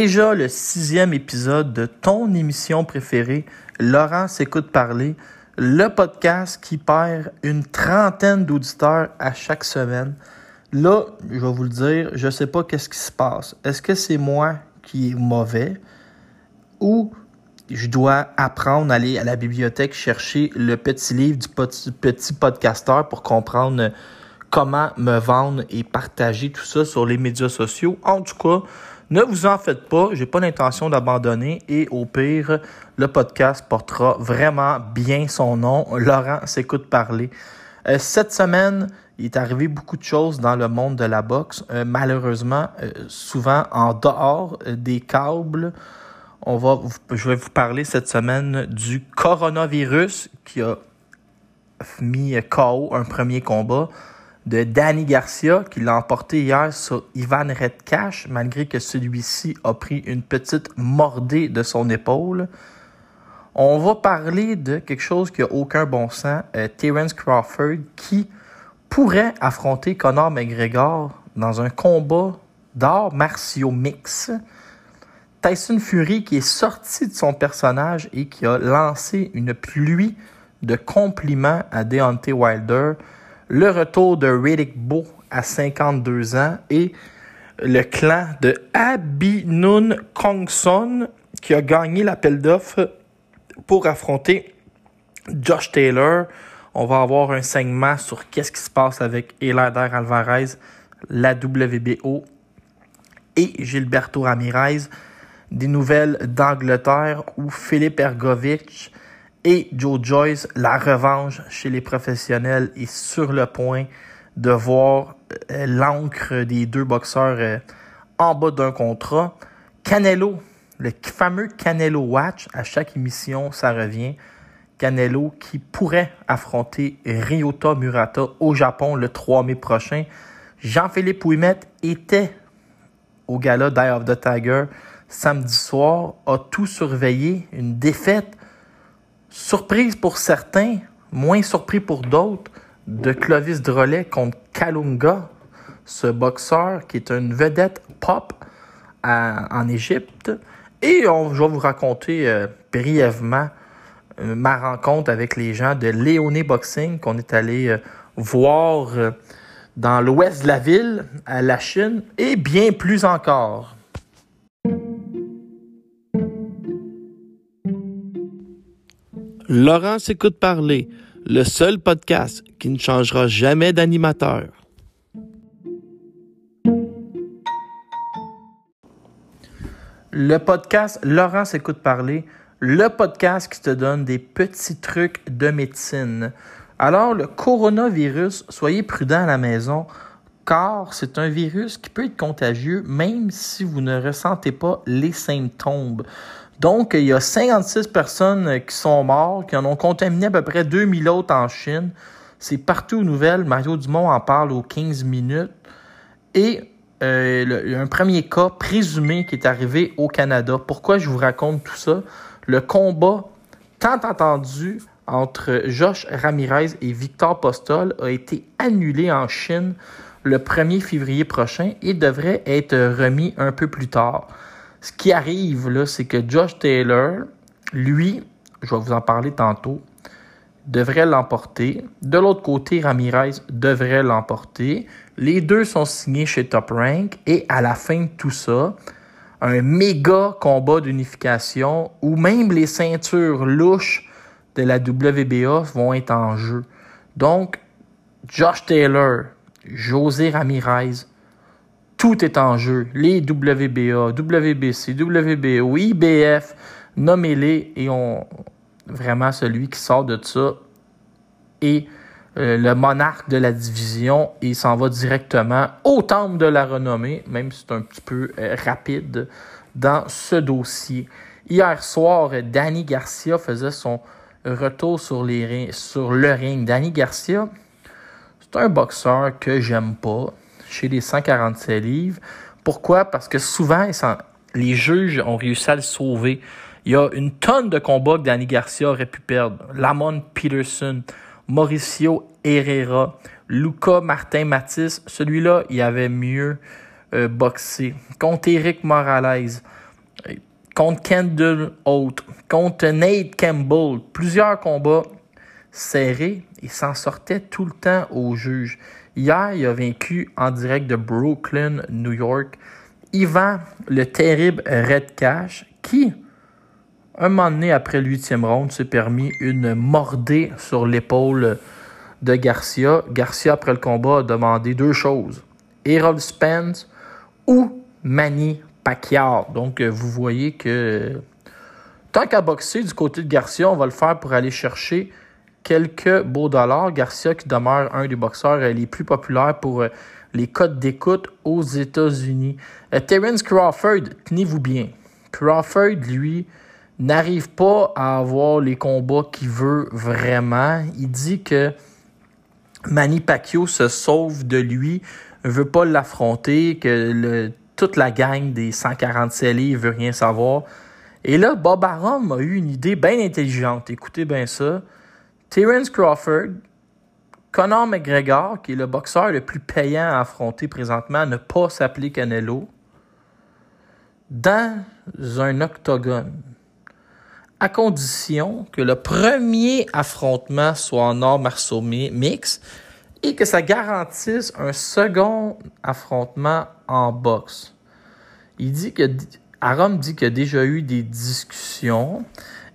Déjà le sixième épisode de ton émission préférée, Laurent s'écoute parler, le podcast qui perd une trentaine d'auditeurs à chaque semaine. Là, je vais vous le dire, je sais pas qu'est-ce qui se passe. Est-ce que c'est moi qui est mauvais ou je dois apprendre à aller à la bibliothèque chercher le petit livre du petit, petit podcasteur pour comprendre comment me vendre et partager tout ça sur les médias sociaux? En tout cas, ne vous en faites pas, j'ai pas l'intention d'abandonner et au pire, le podcast portera vraiment bien son nom. Laurent s'écoute parler. Euh, cette semaine, il est arrivé beaucoup de choses dans le monde de la boxe. Euh, malheureusement, euh, souvent en dehors des câbles, on va, je vais vous parler cette semaine du coronavirus qui a mis KO un premier combat de Danny Garcia qui l'a emporté hier sur Ivan Redcash malgré que celui-ci a pris une petite mordée de son épaule. On va parler de quelque chose qui a aucun bon sens, euh, Terence Crawford qui pourrait affronter Conor McGregor dans un combat d'arts martiaux mix. Tyson Fury qui est sorti de son personnage et qui a lancé une pluie de compliments à Deontay Wilder. Le retour de Riddick Bowe à 52 ans et le clan de Abinun Kongson qui a gagné l'appel d'offres pour affronter Josh Taylor. On va avoir un segment sur qu'est-ce qui se passe avec Elader Alvarez, la WBO et Gilberto Ramirez des nouvelles d'Angleterre où Philippe Ergovitch et Joe Joyce, la revanche chez les professionnels est sur le point de voir euh, l'encre des deux boxeurs euh, en bas d'un contrat. Canelo, le fameux Canelo Watch, à chaque émission, ça revient. Canelo qui pourrait affronter Ryota Murata au Japon le 3 mai prochain. Jean-Philippe Ouimet était au gala Die of the Tiger samedi soir, a tout surveillé, une défaite surprise pour certains, moins surpris pour d'autres, de Clovis Drolet contre Kalunga, ce boxeur qui est une vedette pop en Égypte. Et je vais vous raconter euh, brièvement euh, ma rencontre avec les gens de Léoné Boxing qu'on est allé euh, voir dans l'ouest de la ville, à la Chine, et bien plus encore. Laurent s'écoute parler, le seul podcast qui ne changera jamais d'animateur. Le podcast Laurent s'écoute parler, le podcast qui te donne des petits trucs de médecine. Alors, le coronavirus, soyez prudent à la maison, car c'est un virus qui peut être contagieux même si vous ne ressentez pas les symptômes. Donc, il y a 56 personnes qui sont mortes, qui en ont contaminé à peu près 2000 autres en Chine. C'est partout aux nouvelles. Mario Dumont en parle aux 15 minutes. Et euh, a un premier cas présumé qui est arrivé au Canada. Pourquoi je vous raconte tout ça? Le combat tant entendu entre Josh Ramirez et Victor Postol a été annulé en Chine le 1er février prochain et devrait être remis un peu plus tard. Ce qui arrive, c'est que Josh Taylor, lui, je vais vous en parler tantôt, devrait l'emporter. De l'autre côté, Ramirez devrait l'emporter. Les deux sont signés chez Top Rank et à la fin de tout ça, un méga combat d'unification où même les ceintures louches de la WBA vont être en jeu. Donc, Josh Taylor, José Ramirez, tout est en jeu. Les WBA, WBC, WBO, IBF, nommez-les et on vraiment celui qui sort de ça est euh, le monarque de la division et s'en va directement au temple de la renommée, même si c'est un petit peu euh, rapide dans ce dossier. Hier soir, Danny Garcia faisait son retour sur, les, sur le ring. Danny Garcia, c'est un boxeur que j'aime pas chez les 147 livres. Pourquoi? Parce que souvent, les juges ont réussi à le sauver. Il y a une tonne de combats que Danny Garcia aurait pu perdre. Lamont Peterson, Mauricio Herrera, Luca Martin Matisse. Celui-là, il avait mieux euh, boxé, contre Eric Morales, contre Kendall Holt, contre Nate Campbell. Plusieurs combats serrés et s'en sortait tout le temps au juge. Hier, il a vaincu en direct de Brooklyn, New York, Ivan, le terrible Red Cash, qui, un moment donné après le huitième round, s'est permis une mordée sur l'épaule de Garcia. Garcia, après le combat, a demandé deux choses. Errol Spence ou Manny Pacquiao. Donc, euh, vous voyez que tant qu'à boxer du côté de Garcia, on va le faire pour aller chercher quelques beaux dollars. Garcia, qui demeure un des boxeurs les plus populaires pour euh, les codes d'écoute aux États-Unis. Euh, Terence Crawford, tenez-vous bien. Crawford, lui, n'arrive pas à avoir les combats qu'il veut vraiment. Il dit que Manny Pacquiao se sauve de lui, veut pas l'affronter, que toute la gang des 147 livres veut rien savoir. Et là, Bob Arum a eu une idée bien intelligente. Écoutez bien ça. Terence Crawford, Conor McGregor, qui est le boxeur le plus payant à affronter présentement, ne pas s'appeler Canelo, dans un octogone, à condition que le premier affrontement soit en or marceau mix et que ça garantisse un second affrontement en boxe. Il dit que dit qu'il y a déjà eu des discussions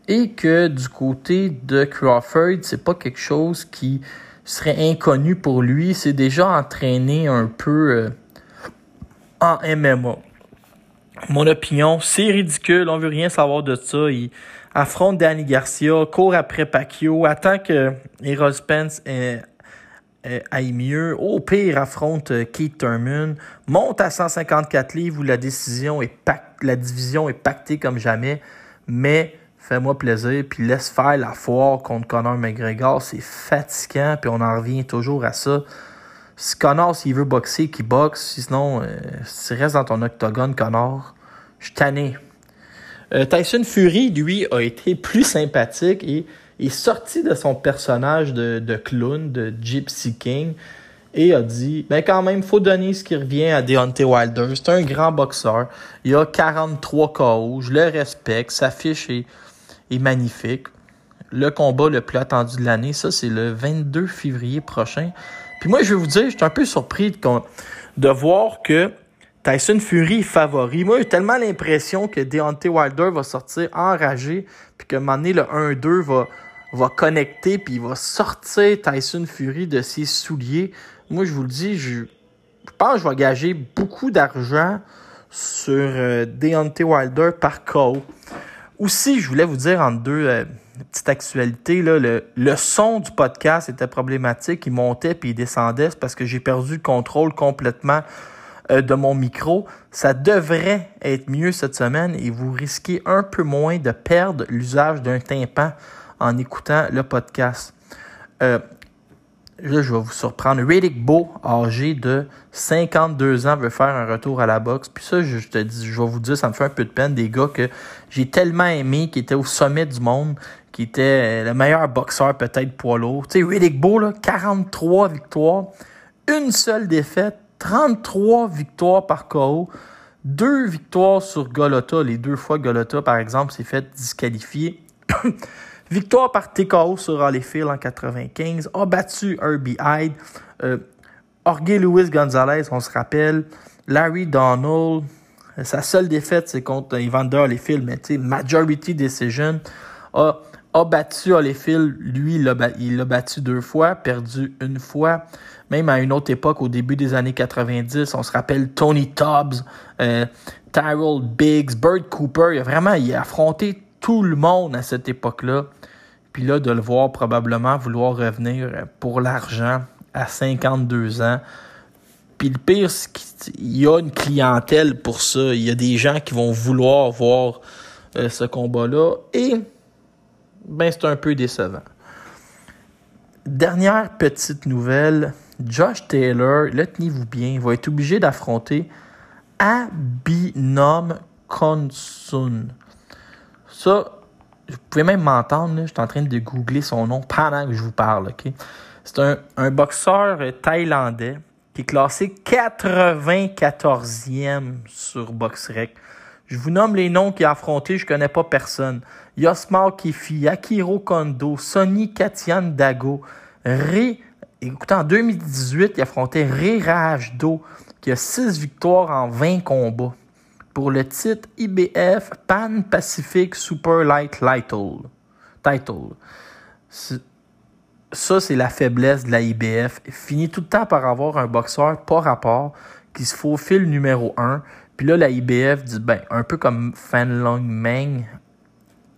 et que du côté de Crawford, c'est pas quelque chose qui serait inconnu pour lui. C'est déjà entraîné un peu euh, en MMA. Mon opinion, c'est ridicule. On veut rien savoir de ça. Il affronte Danny Garcia, court après Pacquiao, attend que Errol Spence aille mieux. Au pire, affronte euh, Keith Thurman, monte à 154 livres où la décision est la division est pactée comme jamais, mais fais-moi plaisir, puis laisse faire la foire contre Conor McGregor. C'est fatigant, puis on en revient toujours à ça. Si Conor, s'il veut boxer, qu'il boxe. Sinon, euh, si tu restes dans ton octogone, Conor, je suis tanné. Euh, Tyson Fury, lui, a été plus sympathique et est sorti de son personnage de, clown, de Gypsy King, et a dit ben quand même, faut donner ce qui revient à Deontay Wilder. C'est un grand boxeur. Il a 43 KO. Je le respecte. Sa fiche magnifique. Le combat le plus attendu de l'année, ça, c'est le 22 février prochain. Puis moi, je vais vous dire, je suis un peu surpris de, voir que Tyson Fury favori. Moi, j'ai tellement l'impression que Deontay Wilder va sortir enragé, puis que donné, le 1-2 va, va connecter, puis il va sortir Tyson Fury de ses souliers. Moi, je vous le dis, je, pense que je vais gager beaucoup d'argent sur euh, Deontay Wilder par KO. Aussi, je voulais vous dire en deux euh, petites actualités, là, le, son du podcast était problématique. Il montait puis il descendait. Parce que j'ai perdu le contrôle complètement euh, de mon micro. Ça devrait être mieux cette semaine et vous risquez un peu moins de perdre l'usage d'un tympan en écoutant le podcast. Euh, Là, je vais vous surprendre. Riddick Beau, âgé de 52 ans, veut faire un retour à la boxe. Puis ça, je te dis, je vais vous dire, ça me fait un peu de peine. Des gars que j'ai tellement aimé, qui étaient au sommet du monde, qui étaient le meilleur boxeur peut-être poids lourd. Tu sais, Riddick Beau, là, 43 victoires, une seule défaite, 33 victoires par KO, deux victoires sur Golota. Les deux fois Golota, par exemple, s'est fait disqualifier. Victoire par TKO sur Holyfield en 95. A battu Herbie Hyde. Euh, Louis Gonzalez, on se rappelle. Larry Donald. Sa seule défaite, c'est contre Evander Holyfield, mais tu majority decision. A, a battu Holyfield. Lui, il l'a battu deux fois, perdu une fois. Même à une autre époque, au début des années 90, on se rappelle Tony Tubbs, euh, Tyrell Biggs, Bert Cooper. Il a vraiment il a affronté tout le monde à cette époque-là. Puis là, de le voir probablement vouloir revenir pour l'argent à 52 ans. Puis le pire, c'est qu'il y a une clientèle pour ça. Il y a des gens qui vont vouloir voir euh, ce combat-là. Et ben, c'est un peu décevant. Dernière petite nouvelle. Josh Taylor, le tenez-vous bien, va être obligé d'affronter Abinom Konsun. Ça, vous pouvez même m'entendre, je suis en train de googler son nom pendant que je vous parle. ok? C'est un, boxeur thaïlandais qui est classé 94e sur BoxRec. Je vous nomme les noms qu'il a affrontés, je connais pas personne. Yosmar Kefi, Akiro Kondo, Sonny Katian Dago, Ré. Écoutez, en 2018, il affrontait Ré Rajdo, qui a 6 victoires en 20 combats pour le titre IBF Pan Pacific Super Light Title. Title. Ça, c'est la faiblesse de la IBF. Il finit tout le temps par avoir un boxeur pas rapport qui se faufile numéro 1. Puis là, la IBF dit, ben, un peu comme Fan Long Meng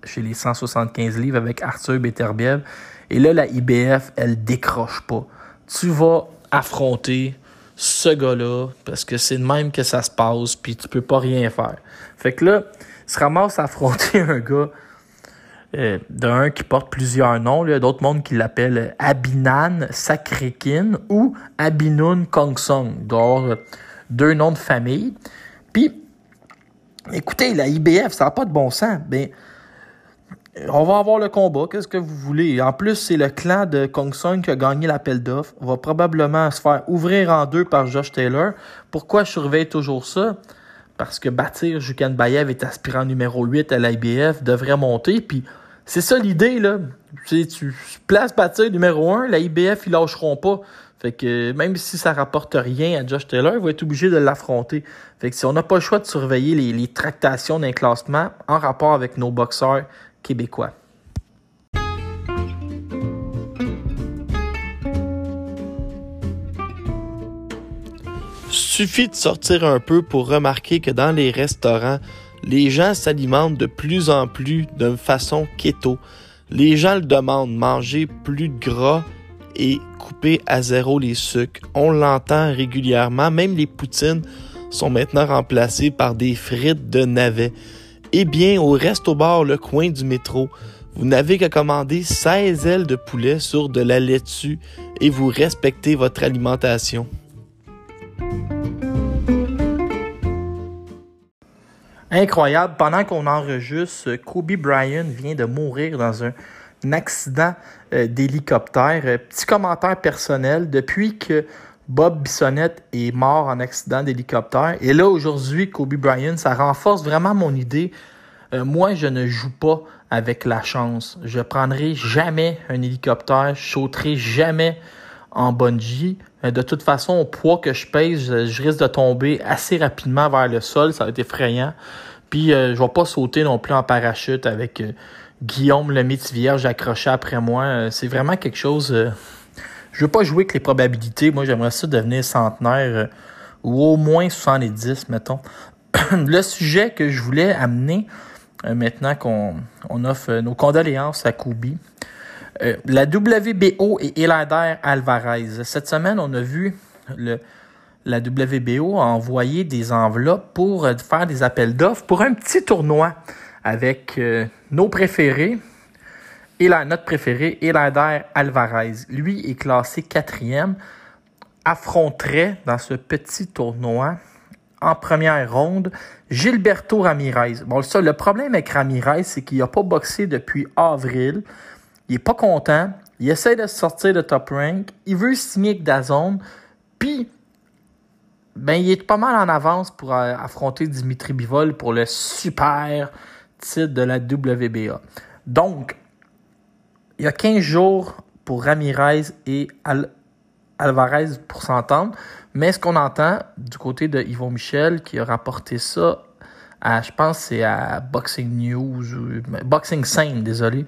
chez les 175 livres avec Arthur Beterbiev. Et là, la IBF, elle décroche pas. Tu vas affronter ce gars-là parce que c'est de même que ça se passe, puis tu peux pas rien faire. Fait que là, il se ramasse à affronter un gars euh, d'un qui porte plusieurs noms. Il y a d'autres mondes qui l'appellent Abinan Sakrekin ou Abinun Kongsong. Donc, deux noms de famille. Puis, écoutez, la IBF, ça n'a pas de bon sens. Ben, on va avoir le combat, qu'est-ce que vous voulez? En plus, c'est le clan de Kong Sung qui a gagné l'appel d'offres. Va probablement se faire ouvrir en deux par Josh Taylor. Pourquoi je surveille toujours ça? Parce que bâtir Jukan Bayev est aspirant numéro 8 à l'IBF, devrait monter. Puis c'est ça l'idée, là. Tu, tu places bâtir numéro 1, la IBF, ils lâcheront pas. Fait que même si ça rapporte rien à Josh Taylor, il va être obligé de l'affronter. Fait que si on n'a pas le choix de surveiller les tractations d'un classement en rapport avec nos boxeurs québécois. Suffit de sortir un peu pour remarquer que dans les restaurants, les gens s'alimentent de plus en plus de façon keto. Les gens le demandent, manger plus de gras et couper à zéro les sucres. On l'entend régulièrement, même les poutines sont maintenant remplacées par des frites de navets. Eh bien, au Resto Bar Le Coin du métro, vous n'avez qu'à commander 16 ailes de poulet sur de la laitue et vous respectez votre alimentation. Incroyable, pendant qu'on enregistre, Kobe Bryant vient de mourir dans un accident euh, d'hélicoptère. Euh, petit commentaire personnel, depuis que Bob Bissonnette est mort en accident d'hélicoptère. Et là, aujourd'hui, Kobe Bryant, ça renforce vraiment mon idée. Euh, moi, je ne joue pas avec la chance. Je prendrai jamais un hélicoptère, je sauterai jamais en bungee. Euh, de toute façon, au poids que je pèse, je, risque de tomber assez rapidement vers le sol. Ça va être effrayant. Puis, euh, je vais pas sauter non plus en parachute avec Guillaume le vierge accroché après moi. c'est vraiment quelque chose je veux pas jouer avec les probabilités. Moi, j'aimerais ça devenir centenaire euh, ou au moins 70, mettons. le sujet que je voulais amener, euh, maintenant qu'on on offre nos condoléances à Koubi, euh, la WBO et Elader Alvarez. Cette semaine, on a vu le, la WBO envoyer des enveloppes pour faire des appels d'offres pour un petit tournoi avec nos préférés, et la note préférée, Elader Alvarez. Lui est classé quatrième, affronterait dans ce petit tournoi en première ronde Gilberto Ramirez. Bon, ça, le problème avec Ramirez, c'est qu'il n'a pas boxé depuis avril. Il est pas content. Il essaie de sortir de top rank. Il veut signer avec Dazone. Puis, ben, il est pas mal en avance pour euh, affronter Dimitri Bivol pour le super titre de la WBA. Donc, il y a 15 jours pour Ramirez et Alvarez pour s'entendre. Mais ce qu'on entend du côté de Yvon Michel qui a rapporté ça à, je pense c'est à Boxing News ou Boxing Scene, désolé.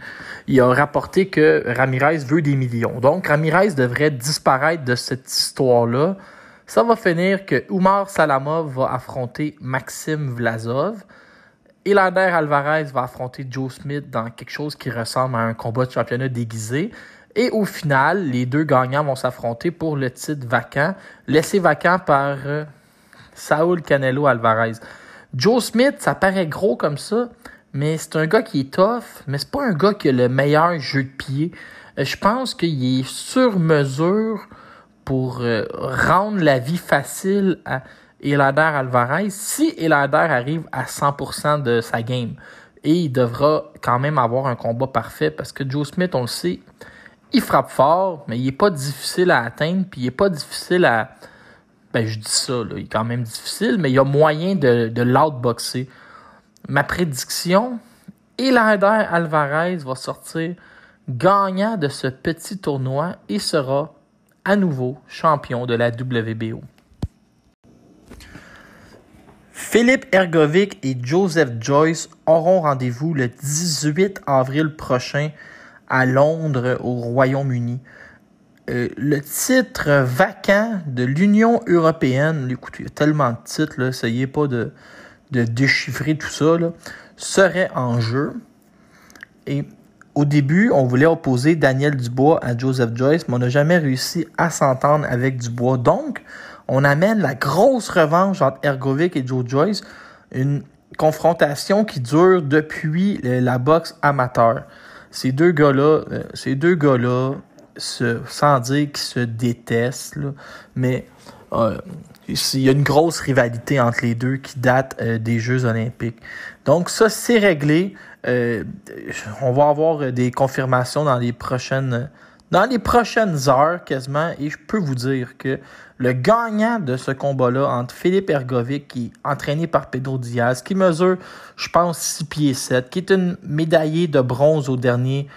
Il a rapporté que Ramirez veut des millions. Donc Ramirez devrait disparaître de cette histoire-là. Ça va finir que Oumar Salamov va affronter Maxime Vlasov. Elander Alvarez va affronter Joe Smith dans quelque chose qui ressemble à un combat de championnat déguisé. Et au final, les deux gagnants vont s'affronter pour le titre vacant, laissé vacant par euh, Saul Canelo Alvarez. Joe Smith, ça paraît gros comme ça, mais c'est un gars qui est tough, mais c'est pas un gars qui a le meilleur jeu de pied. Euh, je pense qu'il est sur mesure pour euh, rendre la vie facile à Elader Alvarez si Elader arrive à 100% de sa game. Et il devra quand même avoir un combat parfait parce que Joe Smith, on le sait, il frappe fort, mais il n'est pas difficile à atteindre, puis il n'est pas difficile à, Ben, je dis ça, il est quand même difficile, mais il y a moyen de, de l'outboxer. Ma prédiction, Elander Alvarez va sortir gagnant de ce petit tournoi et sera à nouveau champion de la WBO. Philippe Ergovic et Joseph Joyce auront rendez-vous le 18 avril prochain à Londres, au Royaume-Uni. Euh, le titre vacant de l'Union européenne, écoutez, il y a tellement de titres, là, essayez pas de, déchiffrer tout ça, serait en jeu. Et au début, on voulait opposer Daniel Dubois à Joseph Joyce, mais on n'a jamais réussi à s'entendre avec Dubois. Donc, on amène la grosse revanche entre Ergovic et Joe Joyce, une confrontation qui dure depuis la boxe amateur. Ces deux gars-là, euh, ces deux gars-là, sans dire qu'ils se détestent, mais euh, il y a une grosse rivalité entre les deux qui date euh, des Jeux olympiques. Donc ça, c'est réglé. on va avoir des confirmations dans les prochaines dans les prochaines heures quasiment et je peux vous dire que le gagnant de ce combat-là entre Philippe Ergovic, qui est entraîné par Pedro Diaz, qui mesure, je pense, 6 pieds 7, qui est une médaillée de bronze aux derniers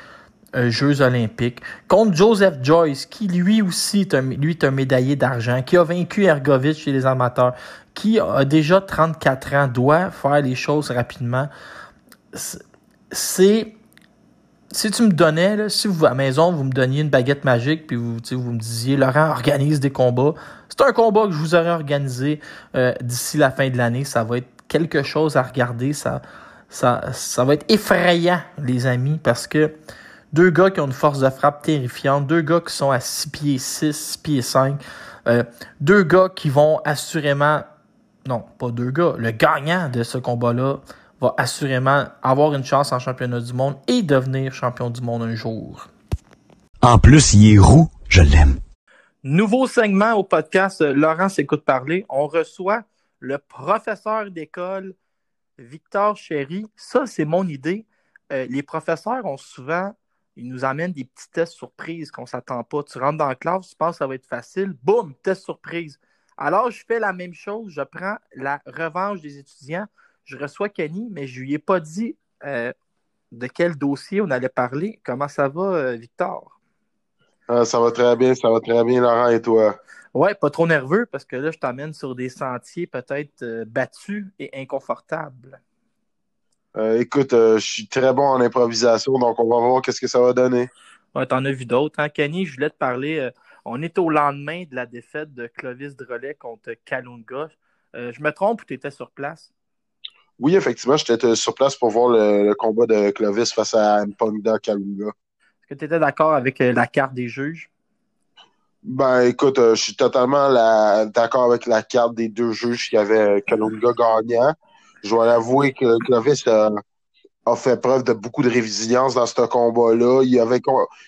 euh, Jeux olympiques, contre Joseph Joyce, qui lui aussi est un, lui est un médaillé d'argent, qui a vaincu Ergovic chez les amateurs, qui a déjà 34 ans, doit faire les choses rapidement. C'est si tu me donnais, si vous à la maison, vous me donniez une baguette magique, puis vous, me disiez, Laurent, organise des combats. C'est un combat que je vous aurais organisé euh, d'ici la fin de l'année. Ça va être quelque chose à regarder. Ça va être effrayant, les amis, parce que deux gars qui ont une force de frappe terrifiante, deux gars qui sont à 6 pieds 6, 6 pieds 5, euh, deux gars qui vont assurément, non, pas deux gars, le gagnant de ce combat-là va assurément avoir une chance en championnat du monde et devenir champion du monde un jour. En plus, il est roux, je l'aime. Nouveau segment au podcast Laurent s'écoute parler. On reçoit le professeur d'école Victor Chéry. Ça, c'est mon idée. Euh, les professeurs ont souvent, ils nous amènent des petits tests surprises qu'on ne s'attend pas. Tu rentres dans la classe, tu penses que ça va être facile. Boum, test surprise. Alors, je fais la même chose. Je prends la revanche des étudiants je reçois Kenny, mais je lui ai pas dit euh, de quel dossier on allait parler. Comment ça va, euh, Victor? Ah, ça va très bien, ça va très bien, Laurent, et toi? Ouais, pas trop nerveux parce que là, je t'emmène sur des sentiers peut-être euh, battus et inconfortables. écoute, je suis très bon en improvisation, donc on va voir qu'est-ce que ça va donner. Ouais, t'en as vu d'autres, hein? Kenny, je voulais te parler. on est au lendemain de la défaite de Clovis Drolet contre Kalunga. je me trompe ou tu étais sur place? Oui, effectivement, j'étais sur place pour voir le, combat de Clovis face à Mpongda Kalunga. Est-ce que tu étais d'accord avec euh, la carte des juges? Ben, écoute, euh, je suis totalement d'accord avec la carte des deux juges qui avaient Kalunga gagnant. Je dois l'avouer que Clovis a, fait preuve de beaucoup de résilience dans ce combat-là. Il, avait,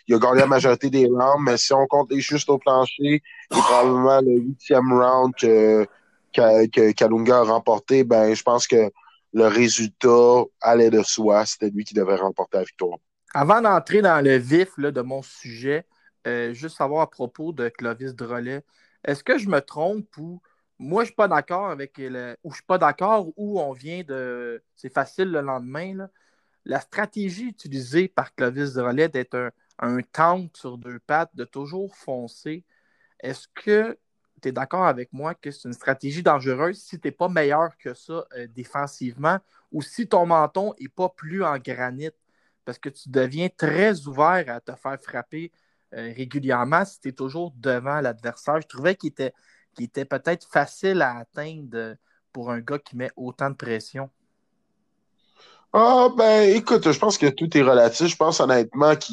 il a gagné la majorité des rounds, mais si on compte les juste au plancher, c'est probablement le huitième round que, que, Kalunga a remporté. Ben, je pense que le résultat allait de soi. C'était lui qui devait remporter la victoire. Avant d'entrer dans le vif de mon sujet, euh, juste savoir à propos de Clovis Drolet, est-ce que je me trompe ou moi je suis pas d'accord avec le, ou je suis pas d'accord où on vient de c'est facile le lendemain la stratégie utilisée par Clovis Drolet d'être un, un tank sur deux pattes de toujours foncer est-ce que tu es d'accord avec moi que c'est une stratégie dangereuse si tu n'es pas meilleur que ça euh, défensivement ou si ton menton n'est pas plus en granit? Parce que tu deviens très ouvert à te faire frapper euh, régulièrement si tu es toujours devant l'adversaire. Je trouvais qu'il était, peut-être facile à atteindre pour un gars qui met autant de pression. Ah, ben, écoute, je pense que tout est relatif. Je pense honnêtement que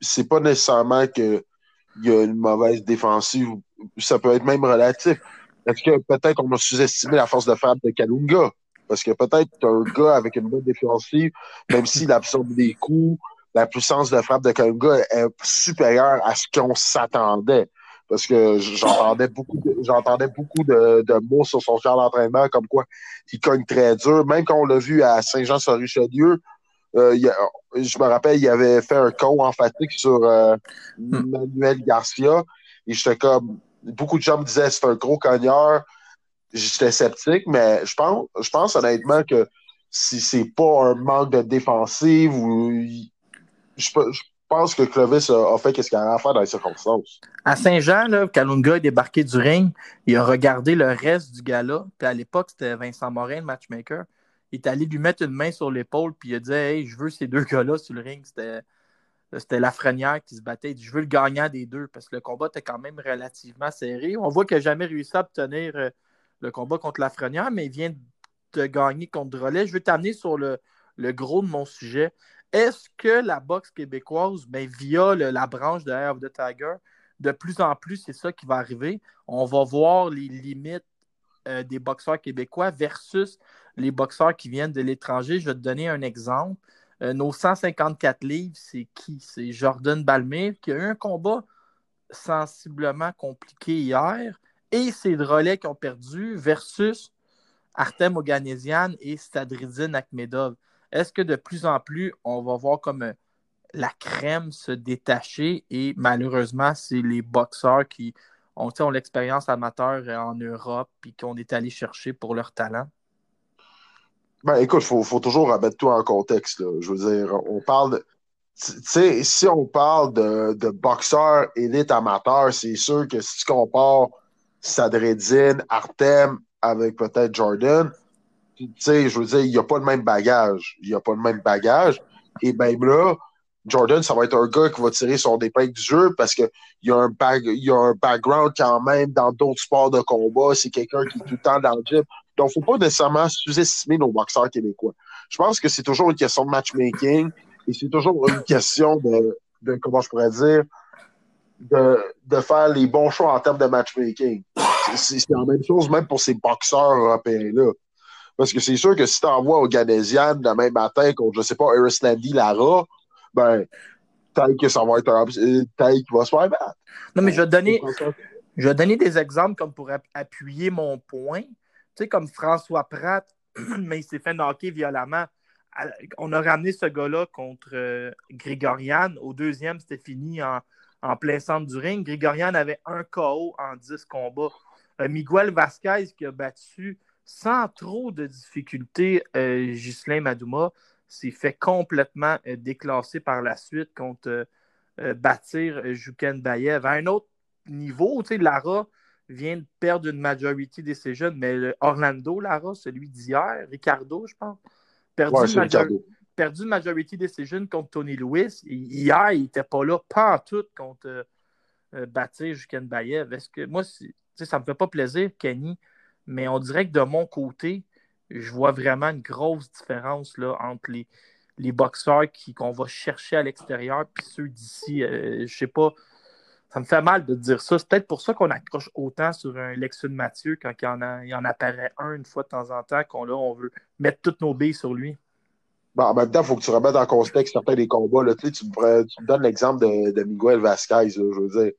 c'est pas nécessairement qu'il y a une mauvaise défensive ça peut être même relatif. Est-ce que peut-être on a sous-estimé la force de frappe de Kalunga? Parce que peut-être un gars avec une bonne défensive, même s'il absorbe des coups, la puissance de frappe de Kalunga est supérieure à ce qu'on s'attendait. Parce que j'entendais beaucoup de, j'entendais beaucoup de, de, mots sur son champ d'entraînement, comme quoi il cogne très dur. Même quand on l'a vu à Saint-Jean-sur-Richelieu, euh, je me rappelle, il avait fait un co emphatique sur euh, hmm. Manuel Garcia. Et j'étais comme, beaucoup de gens me disaient c'est un gros cogneur. J'étais sceptique, mais je pense, je pense honnêtement que si c'est pas un manque de défensive ou je, je pense que Clovis a, fait ce qu'il a à faire dans les circonstances. À Saint-Jean, Kalunga est débarqué du ring, il a regardé le reste du gala, puis à l'époque, c'était Vincent Morin, le matchmaker. Il est allé lui mettre une main sur l'épaule, puis il a dit Hey, je veux ces deux gars-là sur le ring. C'était c'était Lafrenière qui se battait. Je veux le gagnant des deux parce que le combat était quand même relativement serré. On voit qu'il n'a jamais réussi à obtenir euh, le combat contre Lafrenière, mais il vient de gagner contre Drolet. Je veux t'amener sur le, gros de mon sujet. Est-ce que la boxe québécoise, ben, via la branche de Air of the Tiger, de plus en plus, c'est ça qui va arriver? On va voir les limites euh, des boxeurs québécois versus les boxeurs qui viennent de l'étranger. Je vais te donner un exemple. Euh, nos 154 livres, c'est qui? C'est Jordan Balmire qui a eu un combat sensiblement compliqué hier et c'est Drolet qui ont perdu versus Artem Oganesian et Stadridine Akhmedov. Est-ce que de plus en plus, on va voir comme euh, la crème se détacher? Et malheureusement, c'est les boxeurs qui ont, ont l'expérience amateur en Europe et qu'on est allé chercher pour leur talent? Ben, écoute, il faut, toujours remettre tout en contexte. Je veux dire, on parle de. Tu sais, si on parle de, de élite amateur, c'est sûr que si tu compares Sadreddin, Artem avec peut-être Jordan, tu sais, je veux dire, il n'y a pas le même bagage. Il n'y a pas le même bagage. Et même là, Jordan, ça va être un gars qui va tirer son épingle du jeu parce qu'il y, a un y a un background quand même dans d'autres sports de combat. C'est quelqu'un qui est tout le temps dans le gym. Donc, il ne faut pas nécessairement sous-estimer nos boxeurs québécois. Je pense que c'est toujours une question de matchmaking et c'est toujours une question de, de, comment je pourrais dire, de, de faire les bons choix en termes de matchmaking. C'est la même chose même pour ces boxeurs européens-là. Parce que c'est sûr que si tu envoies au Ghanesian demain matin contre, je sais pas, Eris Landy, Lara, ben, peut-être que ça va être un peut qui va se faire battre. Non, mais je vais donner, je vais donner des exemples comme pour appuyer mon point. Sais, comme François Pratt, mais il s'est fait knocker violemment. On a ramené ce gars-là contre euh, Grigorian. Au deuxième, c'était fini en, plein centre du ring. Grigorian avait un KO en 10 combats. Euh, Miguel Vasquez qui a battu sans trop de difficultés euh, Ghislain Madouma s'est fait complètement déclasser par la suite contre bâtir Juken Bayev. À un autre niveau, tu sais, Lara vient de perdre une majorité de ses jeunes, mais Orlando Lara, celui d'hier, Ricardo, je pense, perdu, une, perdu majorité de ses jeunes contre Tony Lewis. hier, il n'était pas là, pas en tout contre euh, euh Juken Bayev. Est-ce que moi, ça ne me fait pas plaisir, Kenny, mais on dirait que de mon côté, je vois vraiment une grosse différence là, entre les, les boxeurs qu'on va chercher à l'extérieur et ceux d'ici. Euh, je ne sais pas ça me fait mal de dire ça. C'est peut-être pour ça qu'on accroche autant sur un Lexus Mathieu quand il en, en apparaît un une fois de temps en temps, qu'on on veut mettre toutes nos billes sur lui. en même temps, il faut que tu remettes en contexte certains des combats. Là. Tu, tu, me, donnes l'exemple de, Miguel Vasquez. je veux dire,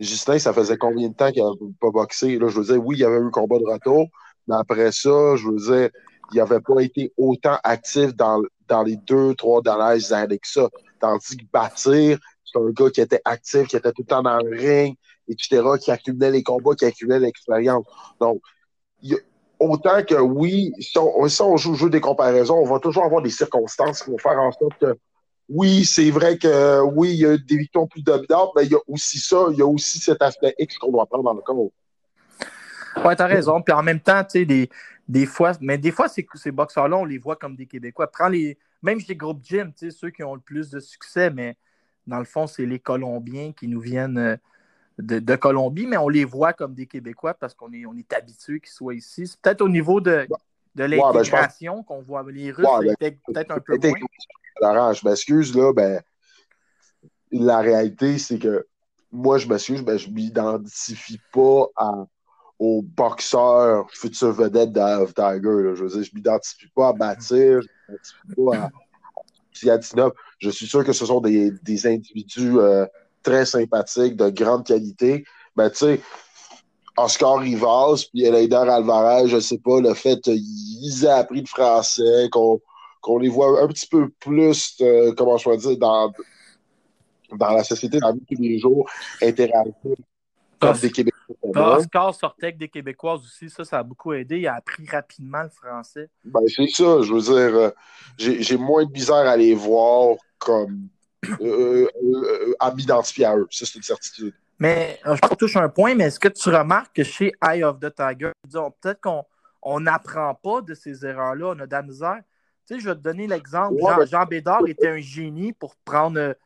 Justin, ça faisait combien de temps qu'il n'avait pas boxé? Là, je veux dire, oui, il y avait eu un combat de retour, mais après ça, je veux dire, il n'avait pas été autant actif dans, dans les deux, trois dernières années que ça. Tandis que bâtir, c'est un gars qui était actif, qui était tout le temps dans le ring, etc., qui accumulait les combats, qui accumulait l'expérience. Donc, autant que oui, si on, joue le jeu des comparaisons, on va toujours avoir des circonstances qui vont faire en sorte que oui, c'est vrai que oui, il y a des victoires plus dominantes, mais il y a aussi ça, il y a aussi cet aspect X qu'on doit prendre dans le compte. Oui, tu as raison. Puis en même temps, tu sais, des, des fois, mais des fois, ces, ces boxeurs-là, on les voit comme des Québécois. Prends les, même les groupes gym, tu sais, ceux qui ont le plus de succès, mais dans le fond, c'est les Colombiens qui nous viennent euh, de, Colombie, mais on les voit comme des Québécois parce qu'on est, on est habitué qu'ils soient ici. C'est peut-être au niveau de, de ben, l'intégration qu'on voit les Russes ben, peut-être un peu moins. Laurent, je m'excuse, là, ben, la réalité, c'est que moi, je m'excuse, ben, je ne m'identifie pas au boxeur futur vedette de Tiger. Je veux dire, je ne m'identifie pas à bâtir, je ne m'identifie pas à je suis sûr que ce sont des, individus euh, très sympathiques, de grande qualité. Mais tu sais, Oscar Rivas, puis Eleider Alvarez, je sais pas, le fait qu'ils aient appris le français, qu'on les voit un petit peu plus, euh, comment je dire, dans, dans la société, dans la vie de tous les jours, interagir. comme des Québécois. Oscar sortait avec des Québécoises aussi, ça, ça a beaucoup aidé. Il a appris rapidement le français. Ben, c'est ça, je veux dire, euh, j'ai moins de misère à les voir comme euh, euh, à m'identifier à eux. Ça, c'est une certitude. Mais je pense qu'on touche un point, mais est-ce que tu remarques que chez Eye of the Tiger, peut-être qu'on n'apprend pas de ces erreurs-là, on a de la misère. Tu sais, je vais te donner l'exemple. Jean, Bédard était un génie pour prendre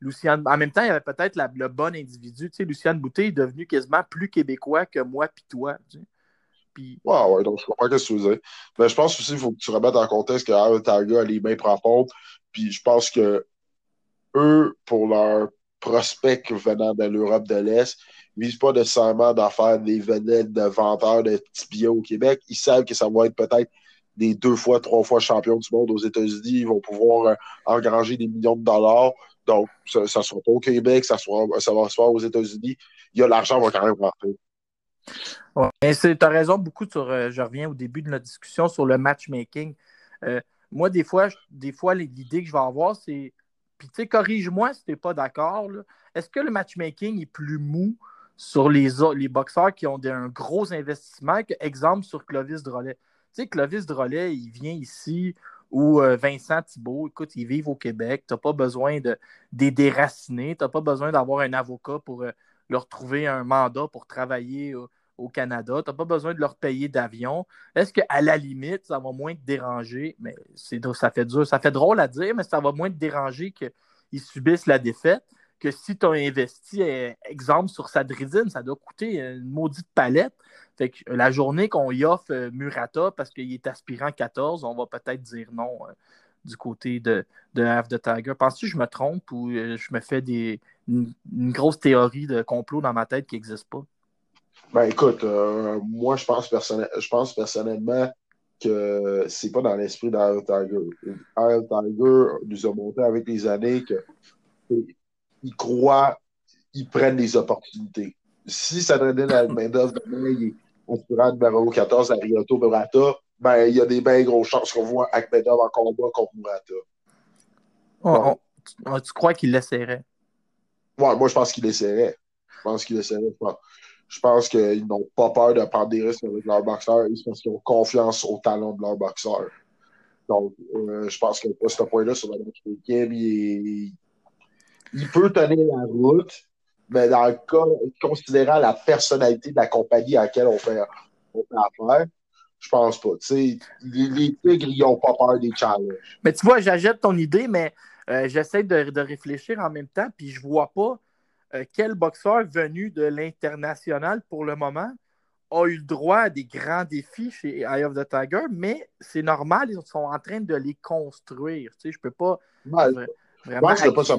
Luciane. En même temps, il y avait peut-être le bon individu. Tu sais, Luciane Boutet est devenu quasiment plus québécois que moi puis toi. Tu sais. Puis... Ouais, ouais, donc je comprends ce que tu veux dire. Mais je pense aussi qu'il faut que tu remettes en contexte que Eye Tiger a les mains profondes. Puis je pense que eux, pour leur prospects venant de l'Europe de l'Est, visent pas nécessairement d'en faire des vedettes de vendeurs de petits billets au Québec. Ils savent que ça va être peut-être des deux fois, trois fois champions du monde aux États-Unis. Ils vont pouvoir euh, engranger des millions de dollars. Donc, ça ne sera pas au Québec, ça, ça va se faire aux États-Unis. Il y a l'argent va quand même rentrer. Ouais, tu as raison beaucoup sur. Euh, je reviens au début de notre discussion sur le matchmaking. Euh, moi, des fois, des fois l'idée que je vais avoir, c'est puis, tu sais, corrige-moi si tu n'es pas d'accord. Est-ce que le matchmaking est plus mou sur les, les boxeurs qui ont un gros investissement que, exemple, sur Clovis Drolet? Tu sais, Clovis Drolet, il vient ici ou euh, Vincent Thibault, écoute, ils vivent au Québec. Tu n'as pas besoin de, les déraciner. Tu n'as pas besoin d'avoir un avocat pour euh, leur trouver un mandat pour travailler au Canada. Tu n'as pas besoin de leur payer d'avion. Est-ce qu'à la limite, ça va moins te déranger? Mais ça fait dur, ça fait drôle à dire, mais ça va moins te déranger qu'ils subissent la défaite que si tu as investi, euh, exemple, sur Sadridine, ça doit coûter une maudite palette. Fait que la journée qu'on y offre euh, Murata parce qu'il est aspirant 14, on va peut-être dire non euh, du côté de, de Half the Tiger. Penses-tu que je me trompe ou je me fais des, une, grosse théorie de complot dans ma tête qui n'existe pas? Ben écoute, euh, moi je pense, je pense personnellement que c'est pas dans l'esprit d'Iron Tiger. Iron Tiger nous a montré avec les années qu'il croit, ils prennent des opportunités. Si ça donnait la main d'œuvre demain, il est aspirant numéro 14 à Rioto Murata, ben il y a des bien grosses chances qu'on voit Akhmedov en combat contre Murata. tu crois qu'il l'essaierait? Ouais, moi je pense qu'il essaierait. Je pense qu'il essaierait. Je je pense qu'ils n'ont pas peur de prendre des risques avec leur boxeur. Ils pense qu'ils ont confiance au talent de leur boxeur. Donc, euh, je pense que à ce point-là, sur la match il, il peut tenir la route, mais dans le cas, considérant la personnalité de la compagnie à laquelle on fait, on fait affaire, je pense pas. les, les Tigres, ils n'ont pas peur des challenges. Mais tu vois, j'achète ton idée, mais euh, j'essaie de, de, réfléchir en même temps, puis je vois pas euh, quel boxeur venu de l'international pour le moment a eu le droit à des grands défis chez Eye of the Tiger, mais c'est normal, ils sont en train de les construire. Tu sais, je peux pas vraiment. pas ça.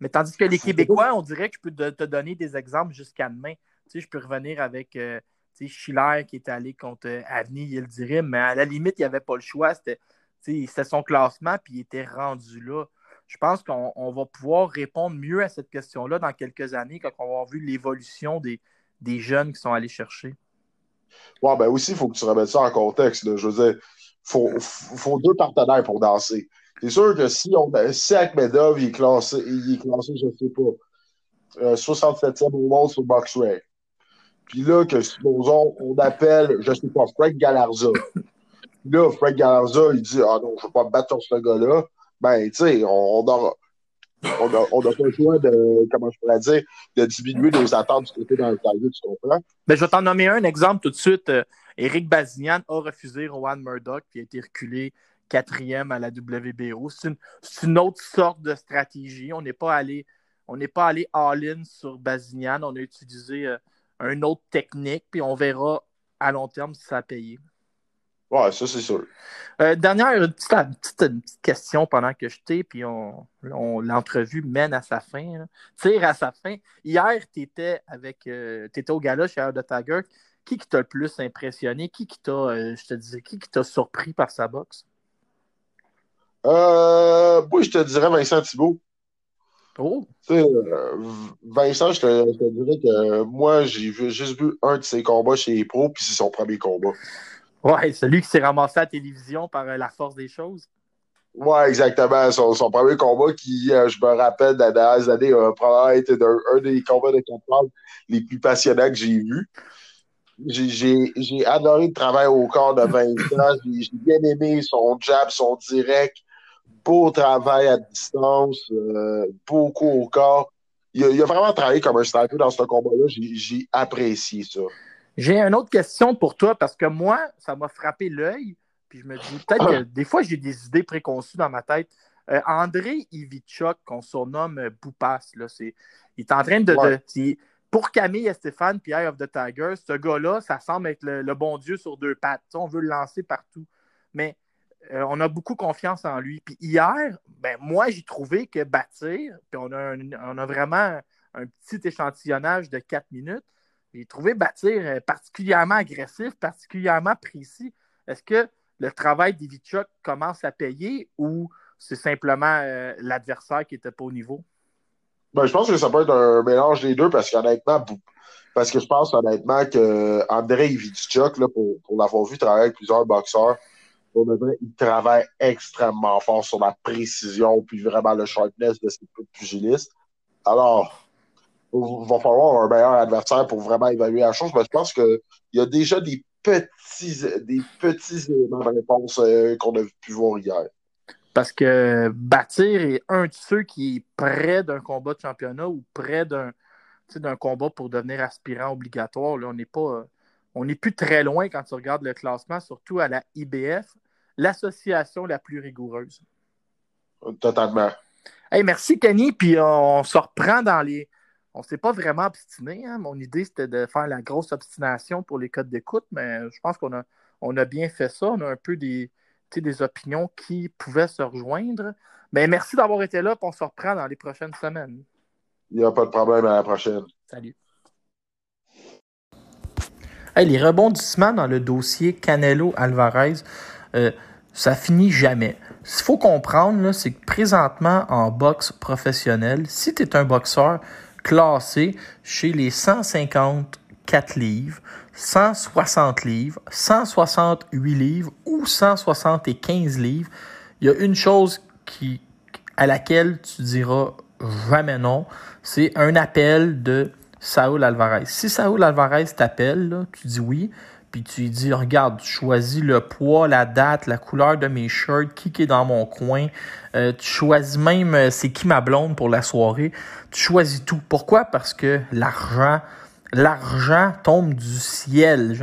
Mais tandis que les Québécois, on dirait que je peux te donner des exemples jusqu'à demain. Tu sais, je peux revenir avec euh, Schiller qui est allé contre euh, Avni, il le dirait, mais à la limite, il n'y avait pas le choix. C'était son classement, puis il était rendu là je pense qu'on va pouvoir répondre mieux à cette question-là dans quelques années quand on va avoir vu l'évolution des, des jeunes qui sont allés chercher. Ouais, ben aussi, il faut que tu remettes ça en contexte. Je veux dire, il faut, deux partenaires pour danser. C'est sûr que si, on, si Akmedov il est classé, il est classé, je ne sais pas, 67e euh, au monde sur BoxRec. Puis là, que supposons, on appelle, je ne sais pas, Frank Galarza. Là, Frank Galarza, il dit Ah non, je ne vais pas me battre sur ce gars-là ben, tu sais, on, on, on, on a pas le choix de, comment je pourrais dire, de diminuer nos attentes du côté d'un tailleur, tu comprends? Ben, je vais t'en nommer un exemple tout de suite. Euh, Bazignan a refusé Rowan Murdoch, qui a été reculé quatrième à la WBO. C'est une, une, autre sorte de stratégie. On n'est pas allé, on n'est pas allé all-in sur Bazignan. On a utilisé euh, une autre technique, puis on verra à long terme si ça a payé. Ouais, ça, c'est sûr. Euh, dernière petite, question pendant que je t'ai, puis on, l'entrevue mène à sa fin. Tire à sa fin. Hier, tu étais, avec, euh, étais au gala chez Air de Tiger. Qui qui t'a le plus impressionné? Qui qui t'a, euh, je te disais, qui qui t'a surpris par sa boxe? Euh, moi, je te dirais Vincent Thibault. Oh. Vincent, je te, je te, dirais que moi, j'ai juste vu un de ses combats chez les pros, puis c'est son premier combat. Ouais, celui qui s'est ramassé à la télévision par euh, la force des choses. Ouais, exactement. Son, son premier combat qui, euh, je me rappelle, dans les dernières années, a probablement été un, un des combats de combat les plus passionnants que j'ai vus. J'ai adoré le travail au corps de Vincent. J'ai bien aimé son jab, son direct. Beau travail à distance, euh, beaucoup au corps. Il a, il a, vraiment travaillé comme un sniper dans ce combat-là. J'ai apprécié ça. J'ai une autre question pour toi parce que moi, ça m'a frappé l'œil. Puis je me dis, peut-être que des fois, j'ai des idées préconçues dans ma tête. Euh, André Ivichuk, qu'on surnomme Boupas, là, il est en train de. Ouais. de pour Camille et Stéphane, puis Eye of the Tiger, ce gars-là, ça semble être le, le, bon Dieu sur deux pattes. on veut le lancer partout. Mais euh, on a beaucoup confiance en lui. Puis hier, ben, moi, j'ai trouvé que bâtir, puis on a, un, on a vraiment un petit échantillonnage de quatre minutes. J'ai trouvé bâtir particulièrement agressif, particulièrement précis. Est-ce que le travail d'Ivichuk commence à payer ou c'est simplement euh, l'adversaire qui n'était pas au niveau? Ben, je pense que ça peut être un mélange des deux parce qu'honnêtement, parce que je pense honnêtement que André Ivichuk, là, pour, pour l'avoir vu travailler avec plusieurs boxeurs, il travaille extrêmement fort sur la précision puis vraiment le sharpness de ses pugilistes. Alors, il va falloir un meilleur adversaire pour vraiment évaluer la chose, mais je pense qu'il y a déjà des petits, des petits éléments de réponse euh, qu'on a pu voir hier. Parce que Bâtir est un de ceux qui est près d'un combat de championnat ou près d'un d'un combat pour devenir aspirant obligatoire. Là, on n'est pas. On n'est plus très loin quand tu regardes le classement, surtout à la IBF, l'association la plus rigoureuse. Totalement. Hey, merci, Kenny. Puis on se reprend dans les, on ne s'est pas vraiment obstiné. Hein. Mon idée, c'était de faire la grosse obstination pour les codes d'écoute, mais je pense qu'on a, on a bien fait ça. On a un peu des, des opinions qui pouvaient se rejoindre. Mais merci d'avoir été là, on se reprend dans les prochaines semaines. Il n'y a pas de problème à la prochaine. Salut. Hey, les rebondissements dans le dossier Canelo-Alvarez, euh, ça finit jamais. Ce qu'il faut comprendre, c'est que présentement, en boxe professionnelle, si tu es un boxeur, classé chez les 154 livres, 160 livres, 168 livres ou 175 livres, il y a une chose à laquelle tu diras jamais non, c'est un appel de Saul Alvarez. Si Saul Alvarez t'appelle, tu dis oui, puis tu dis, regarde, tu choisis le poids, la date, la couleur de mes shirts, qui est dans mon coin, euh, tu choisis même euh, c'est qui ma blonde pour la soirée, choisis tout. Pourquoi? Parce que l'argent, l'argent tombe du ciel.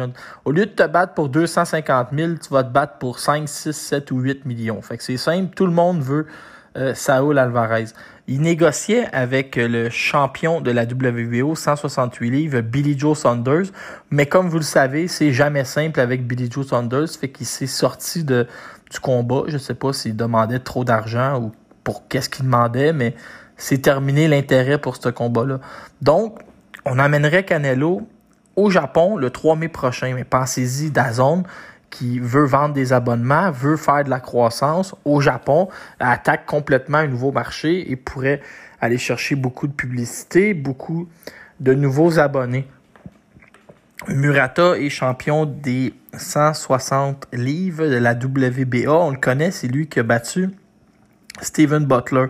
Au lieu de te battre pour 250 000, tu vas te battre pour 5, 6, 7 ou 8 millions. C'est simple, tout le monde veut euh, Saul Alvarez. Il négociait avec le champion de la WBO 168 livres, Billy Joe Saunders. Mais comme vous le savez, c'est jamais simple avec Billy Joe Saunders. Fait qu'il s'est sorti de, du combat. Je sais pas s'il demandait trop d'argent ou pour qu'est-ce qu'il demandait, mais c'est terminé l'intérêt pour ce combat-là. Donc, on amènerait Canelo au Japon le 3 mai prochain. Mais pensez-y, Dazone qui veut vendre des abonnements, veut faire de la croissance au Japon, attaque complètement un nouveau marché et pourrait aller chercher beaucoup de publicité, beaucoup de nouveaux abonnés. Murata est champion des 160 livres de la WBA. On le connaît, c'est lui qui a battu Steven Butler.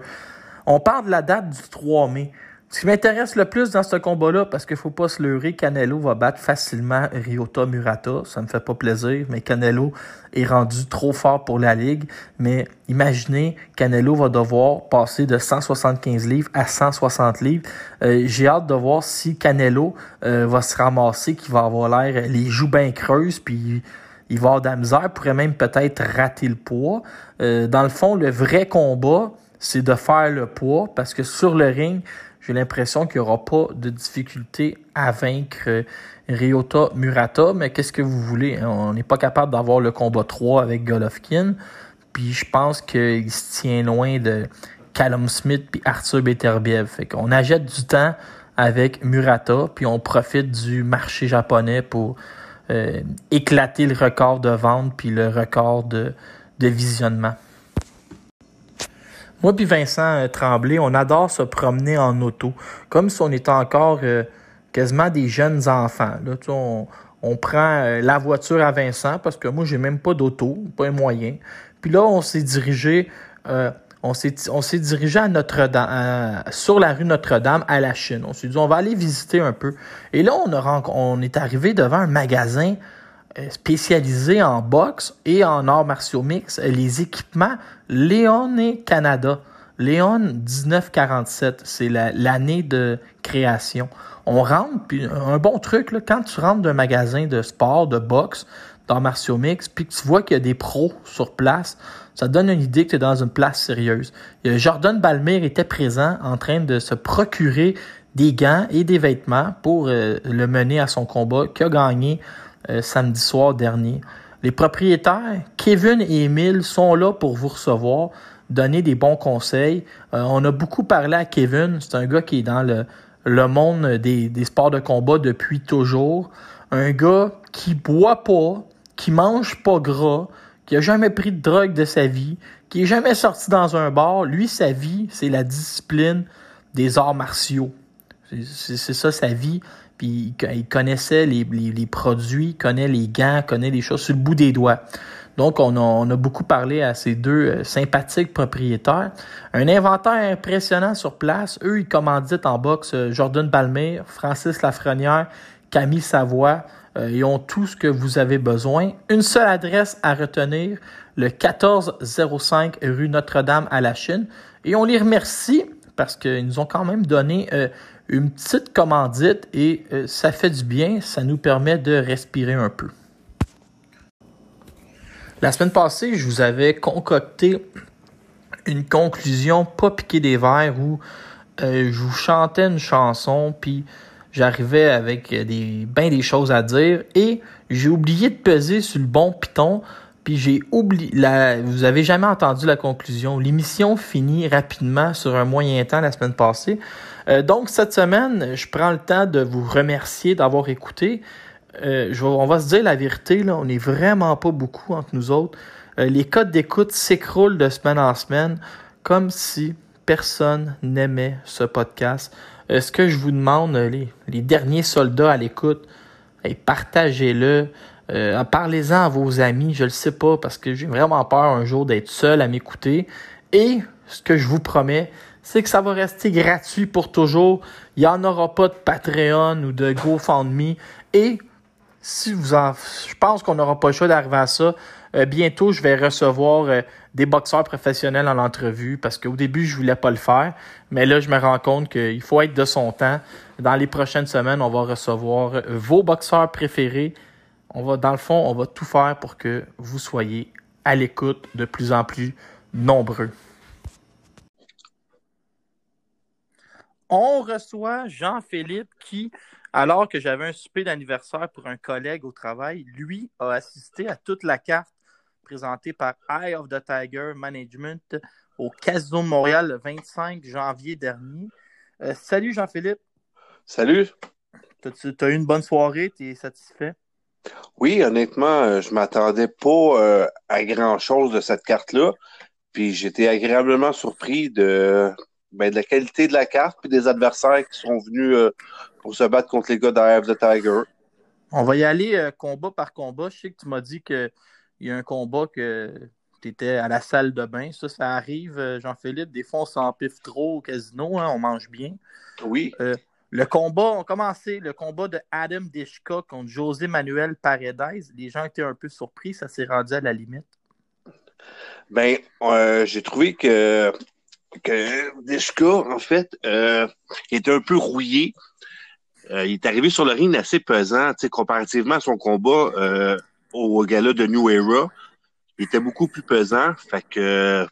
On parle de la date du 3 mai. Ce qui m'intéresse le plus dans ce combat-là, parce qu'il faut pas se leurrer, Canelo va battre facilement Ryota Murata. Ça me fait pas plaisir, mais Canelo est rendu trop fort pour la Ligue. Mais imaginez, Canelo va devoir passer de 175 livres à 160 livres. Euh, j'ai hâte de voir si Canelo euh, va se ramasser, qu'il va avoir l'air les joues bien creuses, puis il va avoir de la misère, pourrait même peut-être rater le poids. Euh, dans le fond, le vrai combat, c'est de faire le poids, parce que sur le ring, j'ai l'impression qu'il n'y aura pas de difficulté à vaincre Ryota Murata, mais qu'est-ce que vous voulez? On n'est pas capable d'avoir le combat 3 avec Golovkin. Puis je pense qu'il se tient loin de Callum Smith puis Arthur Beterbiev. Fait qu'on achète du temps avec Murata, puis on profite du marché japonais pour euh, éclater le record de vente puis le record de, de visionnement. Moi puis Vincent euh, Tremblay, on adore se promener en auto, comme si on était encore euh, quasiment des jeunes enfants. Là, tu on, on prend euh, la voiture à Vincent parce que moi j'ai même pas d'auto, pas un moyen. Puis là, on s'est dirigé on s'est dirigé à Notre-Dame, sur la rue Notre-Dame à la Chine. On s'est dit, on va aller visiter un peu. Et là, on, on est arrivé devant un magasin euh, spécialisé en boxe et en arts martiaux mix, les équipements Léon et Canada. Léon 1947, c'est l'année de création. On rentre, puis un bon truc, là, quand tu rentres d'un magasin de sport, de boxe, d'arts martiaux mix, puis que tu vois qu'il y a des pros sur place, ça donne une idée que tu es dans une place sérieuse. Jordan Balmer était présent en train de se procurer des gants et des vêtements pour euh, le mener à son combat qui a gagné euh, samedi soir dernier. Les propriétaires, Kevin et Emile, sont là pour vous recevoir, donner des bons conseils. Euh, on a beaucoup parlé à Kevin. C'est un gars qui est dans le, monde des, des sports de combat depuis toujours. Un gars qui boit pas, qui mange pas gras, qui a jamais pris de drogue de sa vie, qui est jamais sorti dans un bar. Lui, sa vie, c'est la discipline des arts martiaux. C'est ça sa vie. Puis il connaissait les, produits, connaît les gants, connaît les choses sur le bout des doigts. Donc, on a, beaucoup parlé à ces deux euh, sympathiques propriétaires. Un inventaire impressionnant sur place. Eux, ils commanditent en boxe euh, Jordan Balmer, Francis Lafrenière, Camille Savoie, euh, ils ont tout ce que vous avez besoin. Une seule adresse à retenir, le 1405 rue Notre-Dame à la Chine. Et on les remercie parce qu'ils nous ont quand même donné euh, une petite commandite et euh, ça fait du bien, ça nous permet de respirer un peu. La semaine passée, je vous avais concocté une conclusion pas piquée des verres où je vous chantais une chanson puis j'arrivais avec des ben des choses à dire et j'ai oublié de peser sur le bon piton puis j'ai oublié la vous avez jamais entendu la conclusion. L'émission finit rapidement sur un moyen temps la semaine passée. Euh, donc cette semaine je prends le temps de vous remercier d'avoir écouté. Euh, on va se dire la vérité là. On n'est vraiment pas beaucoup entre nous autres. Euh, les codes d'écoute s'écroulent de semaine en semaine comme si personne n'aimait ce podcast. Ce que je vous demande, les, les derniers soldats à l'écoute, partagez-le. Euh, Parlez-en à vos amis, je le sais pas, parce que j'ai vraiment peur un jour d'être seul à m'écouter. Et ce que je vous promets, c'est que ça va rester gratuit pour toujours. Il n'y en aura pas de Patreon ou de GoFundMe. Et si vous en, je pense qu'on n'aura pas le choix d'arriver à ça. Euh, bientôt, je vais recevoir euh, des boxeurs professionnels en entrevue parce qu'au début, je voulais pas le faire. Mais là, je me rends compte qu'il faut être de son temps. Dans les prochaines semaines, on va recevoir vos boxeurs préférés. On va, dans le fond, on va tout faire pour que vous soyez à l'écoute de plus en plus nombreux. On reçoit Jean-Philippe qui alors que j'avais un souper d'anniversaire pour un collègue au travail, lui a assisté à toute la carte présentée par Eye of the Tiger Management au Casino de Montréal le 25 janvier dernier. Euh, salut Jean-Philippe. Salut. Tu as eu une bonne soirée, tu es satisfait? Oui, honnêtement, euh, je m'attendais pas euh, à grand-chose de cette carte-là. Puis j'étais agréablement surpris de, ben, de la qualité de la carte et des adversaires qui sont venus pour se battre contre les gars d'Eye the Tiger. On va y aller euh, combat par combat. Je sais que tu m'as dit qu'il y a un combat que tu étais à la salle de bain. Ça, ça arrive, euh, Jean-Philippe. Des fois, on s'empiffe trop au casino. Hein, on mange bien. Oui. Euh, le combat, on commencé le combat de Adam Deshka contre José Manuel Paredes. Les gens étaient un peu surpris. Ça s'est rendu à la limite. Ben, j'ai trouvé que, que Deshka, en fait, était un peu rouillé. Euh, il est arrivé sur le ring assez pesant, comparativement à son combat euh, au gala de New Era. Il était beaucoup plus pesant. Fait que euh,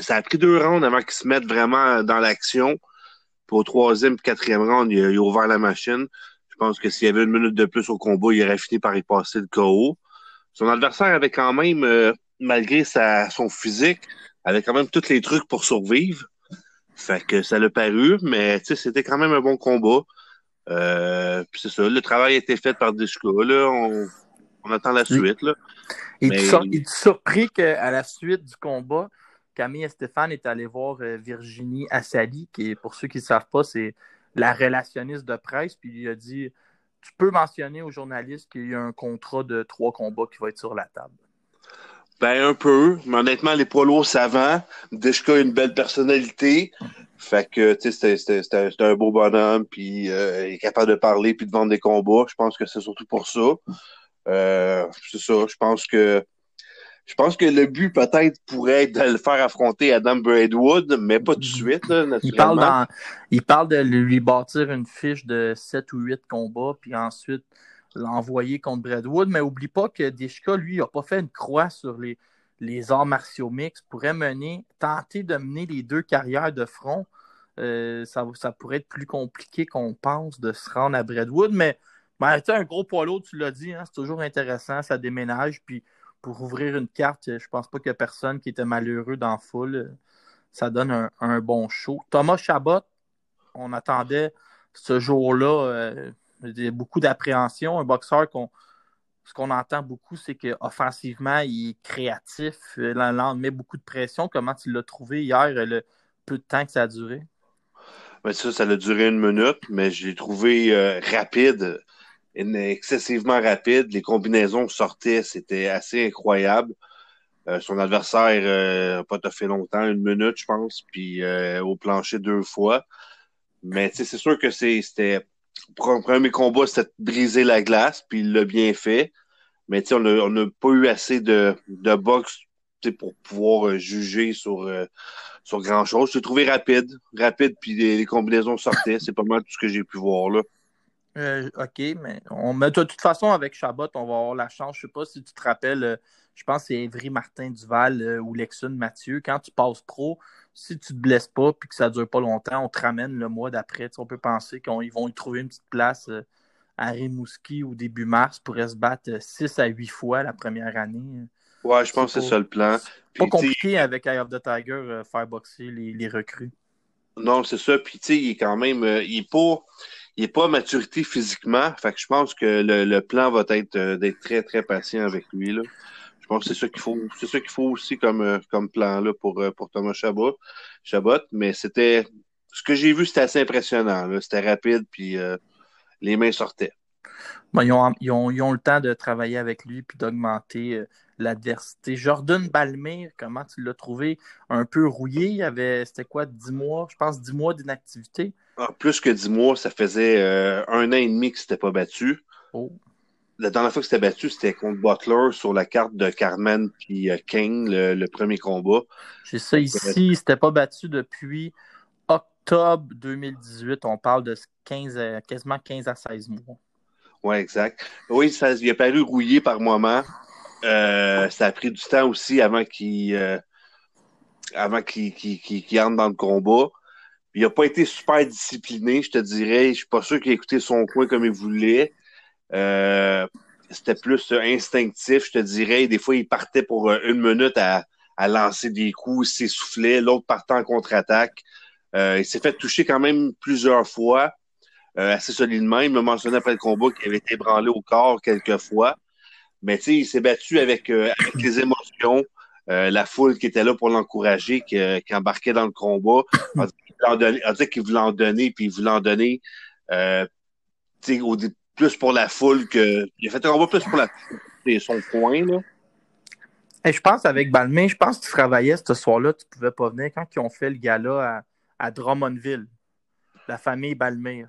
ça a pris deux rounds avant qu'il se mette vraiment dans l'action. Pour au troisième et quatrième round, il a, ouvert la machine. Je pense que s'il y avait une minute de plus au combat, il aurait fini par y passer le KO. Son adversaire avait quand même, malgré sa, son physique, avait quand même tous les trucs pour survivre. Fait que ça l'a paru, mais c'était quand même un bon combat. Euh, c'est ça, le travail a été fait par Dishka. Là, on, attend la suite. Là. Il est surpris qu'à la suite du combat, Camille et Stéphane est allé voir euh, Virginie Assali, qui, pour ceux qui ne savent pas, c'est la relationniste de presse, puis il a dit Tu peux mentionner aux journalistes qu'il y a un contrat de trois combats qui va être sur la table. Ben, un peu. Mais honnêtement, les poids lourds savants. Deshka a une belle personnalité. Fait que, tu sais, c'était un beau bonhomme, puis euh, il est capable de parler puis de vendre des combats. Je pense que c'est surtout pour ça. Euh, c'est ça. Je pense que je pense que le but peut-être pourrait être de le faire affronter Adam Braidwood, mais pas tout de suite, là, il parle, dans, il parle de lui bâtir une fiche de 7 ou 8 combats, puis ensuite l'envoyer contre Braidwood. Mais oublie pas que Dishka, lui, n'a pas fait une croix sur les, les arts martiaux mixtes. Pourrait mener, tenter de mener les deux carrières de front. Euh, ça, ça, pourrait être plus compliqué qu'on pense de se rendre à Braidwood, mais ben, un gros poids lourd, tu l'as dit, hein, c'est toujours intéressant, ça déménage, puis pour ouvrir une carte, je pense pas qu'il personne qui était malheureux dans la foule. Ça donne un, bon show. Thomas Chabot, on attendait ce jour-là euh, beaucoup d'appréhension. Un boxeur ce qu'on entend beaucoup, c'est qu'offensivement, il est créatif. Il met beaucoup de pression. Comment tu l'as trouvé hier, le peu de temps que ça a duré? Ben, ça, ça a duré une minute, mais je l'ai trouvé euh, rapide excessivement rapide. Les combinaisons sortaient, c'était assez incroyable. Euh, son adversaire euh, pas pas fait longtemps, une minute, je pense, puis euh, au plancher deux fois. Mais c'est sûr que c'était pour premier combat, c'était briser la glace, puis il l'a bien fait. Mais on n'a pas eu assez de, de boxe pour pouvoir juger sur, sur grand chose. J'ai trouvé rapide, rapide, puis les combinaisons sortaient. C'est pas mal tout ce que j'ai pu voir là. Euh, OK, mais on de toute façon, avec Chabot, on va avoir la chance. Je ne sais pas si tu te rappelles, euh, je pense que c'est Evry Martin Duval euh, ou Lexun Mathieu. Quand tu passes pro, si tu ne te blesses pas et que ça ne dure pas longtemps, on te ramène le mois d'après. on peut penser qu'ils vont y trouver une petite place à Rimouski au début mars pour se battre 6 à 8 fois la première année. Ouais, je pense que c'est ça le plan. pas compliqué avec Eye of the Tiger faire boxer les, les recrues. Non, c'est ça. Puis, tu sais, il est quand même. il est pas il n'est pas à maturité physiquement. Fait que je pense que le, plan va être euh, d'être très, très patient avec lui. Là. Je pense que c'est ça qu'il faut. C'est ça qu'il faut aussi comme, euh, comme plan là pour, euh, pour Thomas Chabot. Chabot. Mais c'était. Ce que j'ai vu, c'était assez impressionnant. C'était rapide, puis les mains sortaient. Ils, ont, ils, ont, ils, ont, le temps de travailler avec lui puis d'augmenter l'adversité. Jordan Balmer, comment tu l'as trouvé? Un peu rouillé. Il y avait, c'était quoi, 10 mois, je pense, 10 mois d'inactivité. Ah, plus que 10 mois, ça faisait euh, un an et demi que c'était pas battu. Oh. La dernière fois que c'était battu, c'était contre Butler sur la carte de Carmen puis euh, King, le, premier combat. J'ai ça ici, il s'était pas battu depuis octobre 2018. On parle de 15 quasiment 15 à 16 mois. Oui, exact. Oui, ça, il a paru rouillé par moment. Euh, ça a pris du temps aussi avant qu'il avant qu'il entre dans le combat. Il n'a pas été super discipliné, je te dirais. Je suis pas sûr qu'il ait écouté son coin comme il voulait. Euh, c'était plus instinctif, je te dirais. Des fois, il partait pour euh, une minute à, lancer des coups, il s'essoufflait, l'autre partait en contre-attaque. Euh, il s'est fait toucher quand même plusieurs fois, assez solidement. Il me mentionnait après le combat qu'il avait été ébranlé au corps quelques fois. Mais tu sais, il s'est battu avec, avec les émotions. la foule qui était là pour l'encourager, qui, qui, embarquait dans le combat a dit qu'il voulait en donner, puis il voulait en donner euh, au, plus pour la foule que. Il a fait un combat plus pour la son coin, là. je pense avec Balmain, je pense que tu travaillais ce soir-là, tu pouvais pas venir quand ils ont fait le gala à, à Drummondville, la famille Balmain.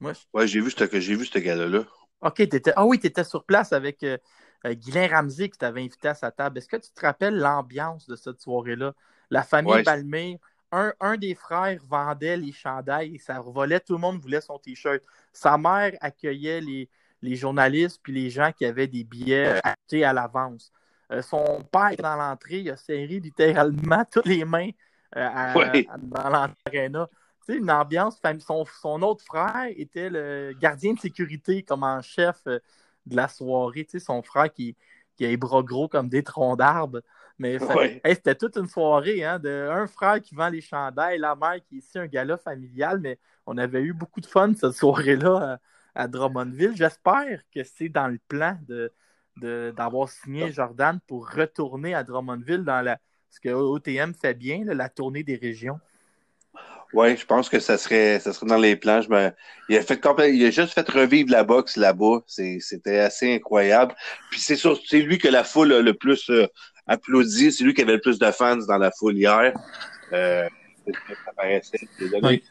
Moi, Ouais, j'ai vu ce gala-là. OK, étais... ah oui, tu étais sur place avec euh, euh, Guylain Ramsey qui t'avait invité à sa table. Est-ce que tu te rappelles l'ambiance de cette soirée-là? La famille Balmain, un, des frères vendait les chandails et ça revolait, tout le monde voulait son t-shirt. Sa mère accueillait les, les journalistes puis les gens qui avaient des billets achetés à l'avance. Euh, son père, dans l'entrée, il a serré littéralement toutes les mains euh, dans l'entraîneur. Sais, une ambiance. Son, son autre frère était le gardien de sécurité comme en chef euh, de la soirée. Tu sais, son frère qui, qui a les bras gros comme des troncs d'arbres. Mais c'était toute une soirée, hein, de un frère qui vend les chandails, la mère qui est ici un gala familial, mais on avait eu beaucoup de fun cette soirée-là à, Drummondville. J'espère que c'est dans le plan de, d'avoir signé Jordan pour retourner à Drummondville dans la, ce que OTM fait bien, la tournée des régions. Oui, je pense que ça serait, ça serait dans les plans. il, a fait il a juste fait revivre la boxe là-bas. c'était assez incroyable. Puis c'est c'est lui que la foule a le plus euh, applaudi. C'est lui qui avait le plus de fans dans la foule hier. Euh, ça paraissait. Oui.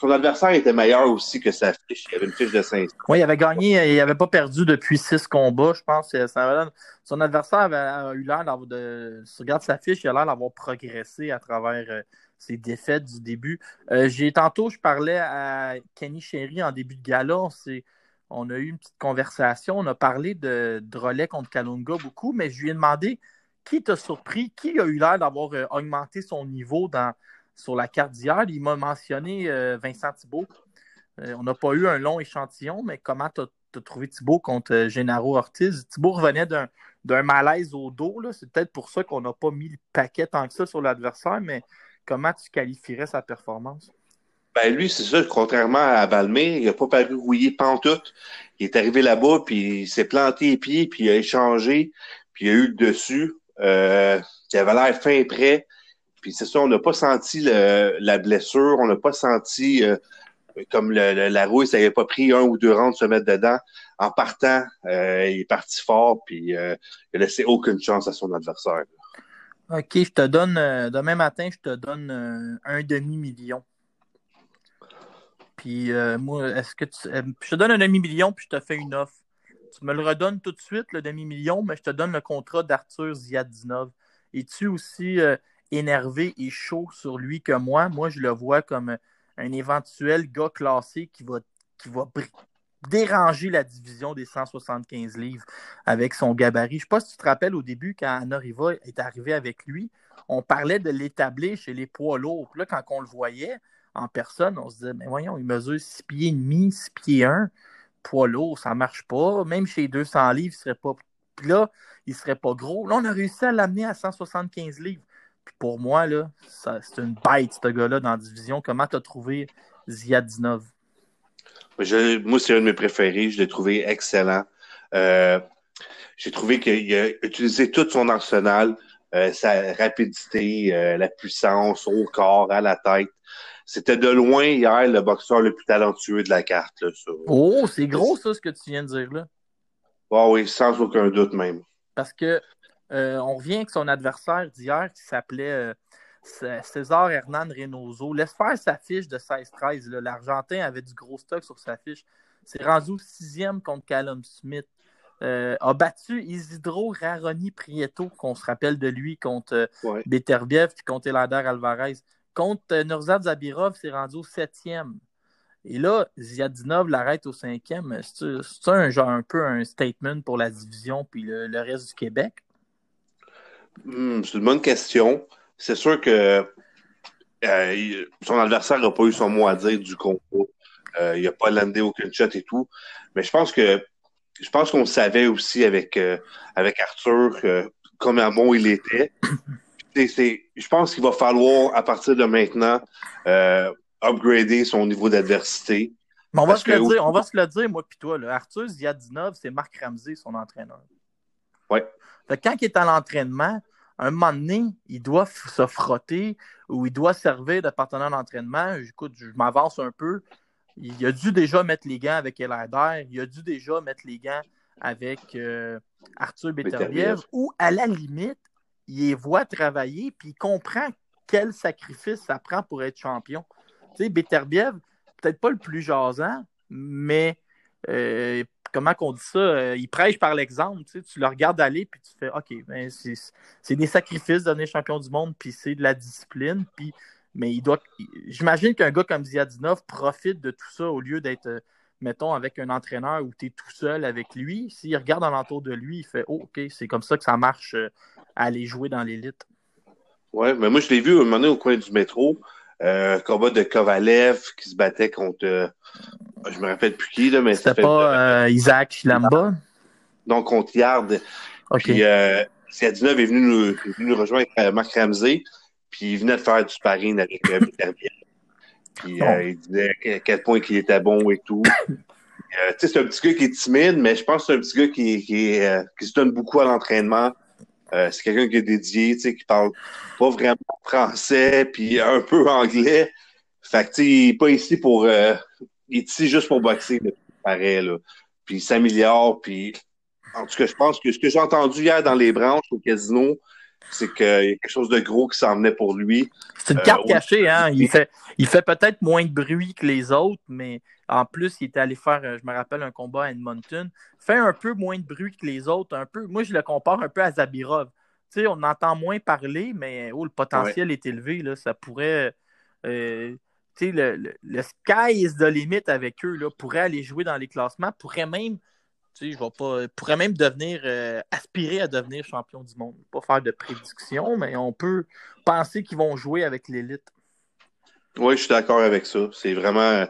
Son adversaire était meilleur aussi que sa fiche. Il avait une fiche de 500. Oui, il avait gagné, il n'avait pas perdu depuis six combats, je pense. Son adversaire avait eu l'air d'avoir de. Si tu regardes sa fiche, il a l'air d'avoir progressé à travers euh, ses défaites du début. Euh, j'ai tantôt, je parlais à Kenny Sherry en début de gala. On, a eu une petite conversation. On a parlé de Drolet contre Kalunga beaucoup, mais je lui ai demandé qui t'a surpris, qui a eu l'air d'avoir euh, augmenté son niveau dans, sur la carte d'hier? Il m'a mentionné euh, Vincent Thibault. On n'a pas eu un long échantillon, mais comment tu as, trouvé Thibault contre Gennaro Ortiz? Thibault revenait d'un malaise au dos. C'est peut-être pour ça qu'on n'a pas mis le paquet tant que ça sur l'adversaire, mais comment tu qualifierais sa performance? Ben lui, c'est ça, contrairement à Valmé, il n'a pas paru rouillé pantoute. Il est arrivé là-bas, puis il s'est planté les pieds, puis il a échangé, puis il a eu le dessus. Euh, il avait l'air fin prêt. Puis c'est ça, on n'a pas senti la blessure, on n'a pas senti euh, comme la rouille, ça n'avait pas pris un ou deux rounds de se mettre dedans. En partant, euh, il est parti fort, puis il n'a laissé aucune chance à son adversaire. OK, je te donne, demain matin, je te donne un demi-million. Puis moi, est-ce que tu, je te donne un demi-million, puis je te fais une offre. Tu me le redonnes tout de suite, le demi-million, mais je te donne le contrat d'Arthur Ziadinov. Es-tu aussi énervé et chaud sur lui que moi? Moi, je le vois comme un éventuel gars classé qui va, qui va déranger la division des 175 livres avec son gabarit. Je ne sais pas si tu te rappelles au début, quand Anna Riva est arrivé avec lui, on parlait de l'établir chez les poids lourds. Là, quand on le voyait en personne, on se disait, mais voyons, il mesure 6 pieds et demi, 6 pieds 1, poids lourd, ça ne marche pas. Même chez 200 livres, il serait pas... Puis là, il ne serait pas gros. Là, on a réussi à l'amener à 175 livres pour moi, là, c'est une bête, ce gars-là, dans la division. Comment tu as trouvé Ziadinov? Moi, c'est un de mes préférés. Je l'ai trouvé excellent. Euh, j'ai trouvé qu'il a utilisé tout son arsenal, euh, sa rapidité, euh, la puissance au corps, à la tête. C'était de loin hier le boxeur le plus talentueux de la carte. oh, c'est gros ça, ce que tu viens de dire là. Ah oui, sans aucun doute même. Parce que on revient avec son adversaire d'hier qui s'appelait César Hernan Reynoso. Laisse faire sa fiche de 16-13. L'Argentin avait du gros stock sur sa fiche. C'est rendu sixième contre Callum Smith. Euh, a battu Isidro Raroni Prieto, qu'on se rappelle de lui, contre Beterbiev et contre Elander Alvarez. Contre Nurzad Zabirov, c'est rendu au septième. Et là, Ziadinov l'arrête au cinquième. C'est un genre un peu un statement pour la division puis le reste du Québec? Hmm, c'est une bonne question. C'est sûr que euh, son adversaire n'a pas eu son mot à dire du combat. Euh, il n'a pas landé aucun shot et tout. Mais je pense que je pense qu'on savait aussi avec, euh, avec Arthur comment bon il était. je pense qu'il va falloir, à partir de maintenant, upgrader son niveau d'adversité. Mais on va, se le dire, on va se le dire, moi puis toi. Là. Arthur Ziadinov, c'est Marc Ramsey, son entraîneur. Oui. quand il est à l'entraînement, un moment donné, il doit se frotter ou il doit servir de partenaire d'entraînement. Écoute, je m'avance un peu. Il a dû déjà mettre les gants avec Elader. Il a dû déjà mettre les gants avec euh, Arthur Beterbiev. Ou à la limite, il les voit travailler puis il comprend quel sacrifice ça prend pour être champion. Tu sais, Beterbiev, peut-être pas le plus jasant, mais euh, comment qu'on dit ça, euh, il prêche par l'exemple. Tu, sais, tu le regardes aller, puis tu fais OK, ben, c'est des sacrifices donner champion du monde, puis c'est de la discipline. Puis, mais il doit. J'imagine qu'un gars comme Ziadinov profite de tout ça au lieu d'être, euh, mettons, avec un entraîneur où tu es tout seul avec lui. S'il regarde alentour de lui, il fait oh, OK, c'est comme ça que ça marche euh, aller jouer dans l'élite. Ouais, mais moi, je l'ai vu un moment donné au coin du métro. Euh, combat de Kovalev qui se battait contre. Euh, je me rappelle plus qui, là, mais C'était pas euh, Isaac Chilamba? Donc, contre Yard. Okay. Puis, euh, Siadinov est venu nous, est venu nous rejoindre avec Marc Ramsey, puis il venait de faire du sparring avec euh, Puis, oh. il disait à quel point il était bon et tout. tu sais, c'est un petit gars qui est timide, mais je pense que c'est un petit gars qui, qui, qui se donne beaucoup à l'entraînement. Euh, c'est quelqu'un qui est dédié, tu sais, qui parle pas vraiment français, puis un peu anglais. Fait que, tu il est pas ici pour... Euh, il est ici juste pour boxer, paraît, là. Puis il s'améliore, puis En tout cas, je pense que ce que j'ai entendu hier dans les branches au casino, c'est qu'il y a quelque chose de gros qui s'en venait pour lui. C'est une carte cachée, hein? Il fait, il fait peut-être moins de bruit que les autres, mais en plus, il était allé faire, je me rappelle, un combat à Edmonton. Fait un peu moins de bruit que les autres, un peu. Moi, je le compare un peu à Zabirov. Tu sais, on entend moins parler, mais oh, le potentiel est élevé. Là, ça pourrait. Euh, tu sais, le, le, sky is the limit avec eux. Là, pourrait aller jouer dans les classements, pourrait même. Tu sais, je vais pas. Pourrait même devenir. Euh, aspirer à devenir champion du monde. Pas faire de prédiction, mais on peut penser qu'ils vont jouer avec l'élite. Oui, je suis d'accord avec ça. C'est vraiment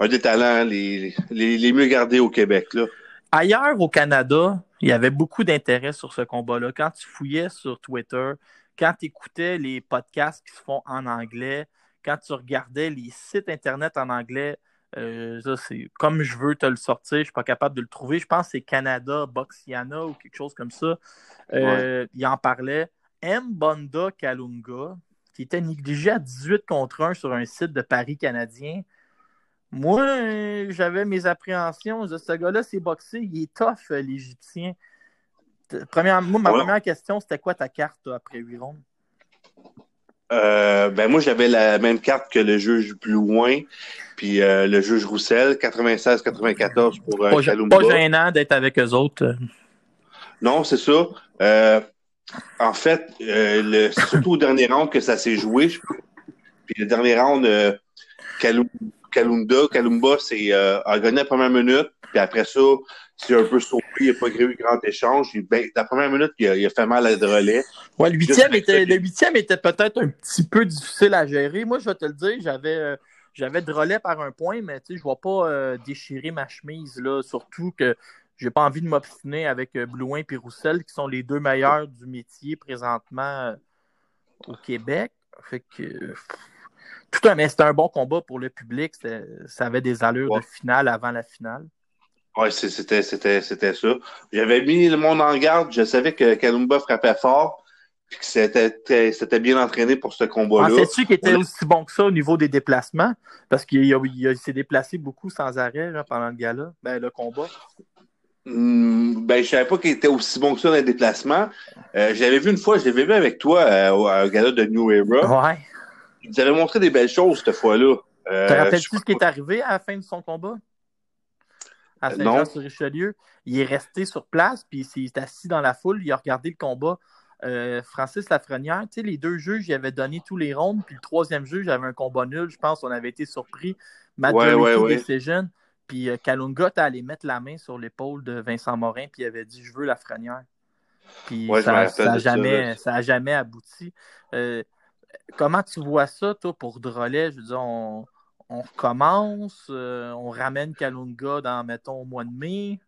un des talents les, les, les mieux gardés au Québec. Là. Ailleurs au Canada, il y avait beaucoup d'intérêt sur ce combat-là. Quand tu fouillais sur Twitter, quand tu écoutais les podcasts qui se font en anglais, quand tu regardais les sites Internet en anglais, euh, c'est comme je veux te le sortir, je ne suis pas capable de le trouver. Je pense que c'est Canada, Boxiana ou quelque chose comme ça. Euh, il en parlait. M. Bonda Kalunga, qui était négligé à 18 contre 1 sur un site de Paris canadien. Moi, j'avais mes appréhensions. ce gars-là, c'est boxé, il est tough, euh, l'Égyptien. Première, moi, ma première question, c'était quoi ta carte après 8 rondes? Euh, ben moi, j'avais la même carte que le juge plus loin, puis euh, le juge Roussel, 96-94 pour euh, Pas, pas gênant d'être avec eux autres. Non, c'est ça. Euh, en fait, le, c'est surtout au dernier round que ça s'est joué. Puis le dernier round, Kalunda, Kalumba c'est, a gagné la première minute, puis après ça, c'est un peu sauvé, il n'a pas eu grand échange. Ben, la première minute, il a, fait mal à relais. Ouais, le huitième était, le huitième était peut-être un petit peu difficile à gérer. Moi, je vais te le dire, j'avais, j'avais de relais par un point, mais je ne vais pas déchirer ma chemise, là, surtout que j'ai pas envie de m'obstiner avec euh, Blouin et Roussel, qui sont les deux meilleurs du métier présentement euh, au Québec. Fait que. Tout un, mais c'était un bon combat pour le public. Ça avait des allures de finale avant la finale. Oui, c'était, c'était, c'était ça. J'avais mis le monde en garde. Je savais que Kalumba frappait fort puis que c'était, c'était bien entraîné pour ce combat-là. Pensais-tu qu'il était aussi bon que ça au niveau des déplacements? Parce qu'il s'est déplacé beaucoup sans arrêt pendant le gala, ben, le combat. Hmm, ben, je savais pas qu'il était aussi bon que ça dans les déplacements. Euh, j'avais vu une fois, je l'avais vu avec toi euh, à un gala de New Era. Ouais. Il nous avait montré des belles choses cette fois-là. Euh, Te rappelles-tu ce qui est arrivé à la fin de son combat? À euh, Saint-Jean-sur-Richelieu. Il est resté sur place, puis il s'est assis dans la foule, il a regardé le combat. Francis Lafrenière, tu sais, les deux juges, il avait donné tous les rondes, puis le troisième juge avait un combat nul, je pense, on avait été surpris. Matt ouais, ouais, ouais. Puis euh, Kalunga t'as allé mettre la main sur l'épaule de Vincent Morin, puis il avait dit Je veux la frenière. Puis ça n'a jamais, ça, jamais abouti. Euh, comment tu vois ça, toi, pour Drolet? Je veux dire, on, on recommence, euh, on ramène Kalunga dans, mettons, au mois de mai?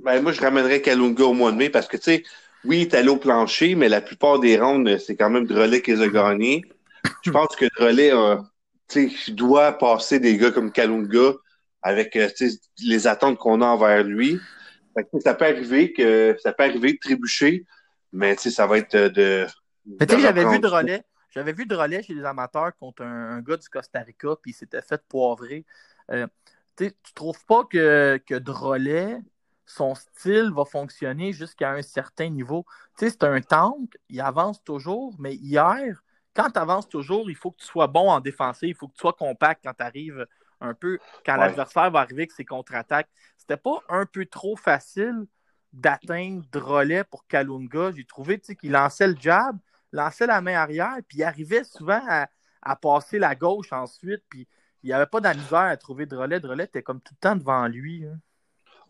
Ben, moi, je ramènerais Kalunga au mois de mai parce que, tu sais, oui, il est allé au plancher, mais la plupart des rondes, c'est quand même Drolet qui les a gagnés. Je pense que Drolet doit passer des gars comme Kalunga avec euh, les attentes qu'on a envers lui. ça peut arriver que ça peut arriver de trébucher, mais ça va être de. Mais tu sais, j'avais vu de relais. J'avais vu de relais chez les amateurs contre un, gars du Costa Rica, puis il s'était fait poivrer. Euh, tu trouves pas que, que Drolet, son style va fonctionner jusqu'à un certain niveau? c'est un tank, il avance toujours, mais hier, quand tu avances toujours, il faut que tu sois bon en défensive, il faut que tu sois compact quand tu arrives un peu quand l'adversaire va arriver avec ses contre-attaques. C'était pas un peu trop facile d'atteindre Drolet pour Kalunga. J'ai trouvé qu'il lançait le jab, lançait la main arrière, puis il arrivait souvent à, passer la gauche ensuite, puis il n'y avait pas de à trouver Drolet. Drolet était comme tout le temps devant lui. Hein.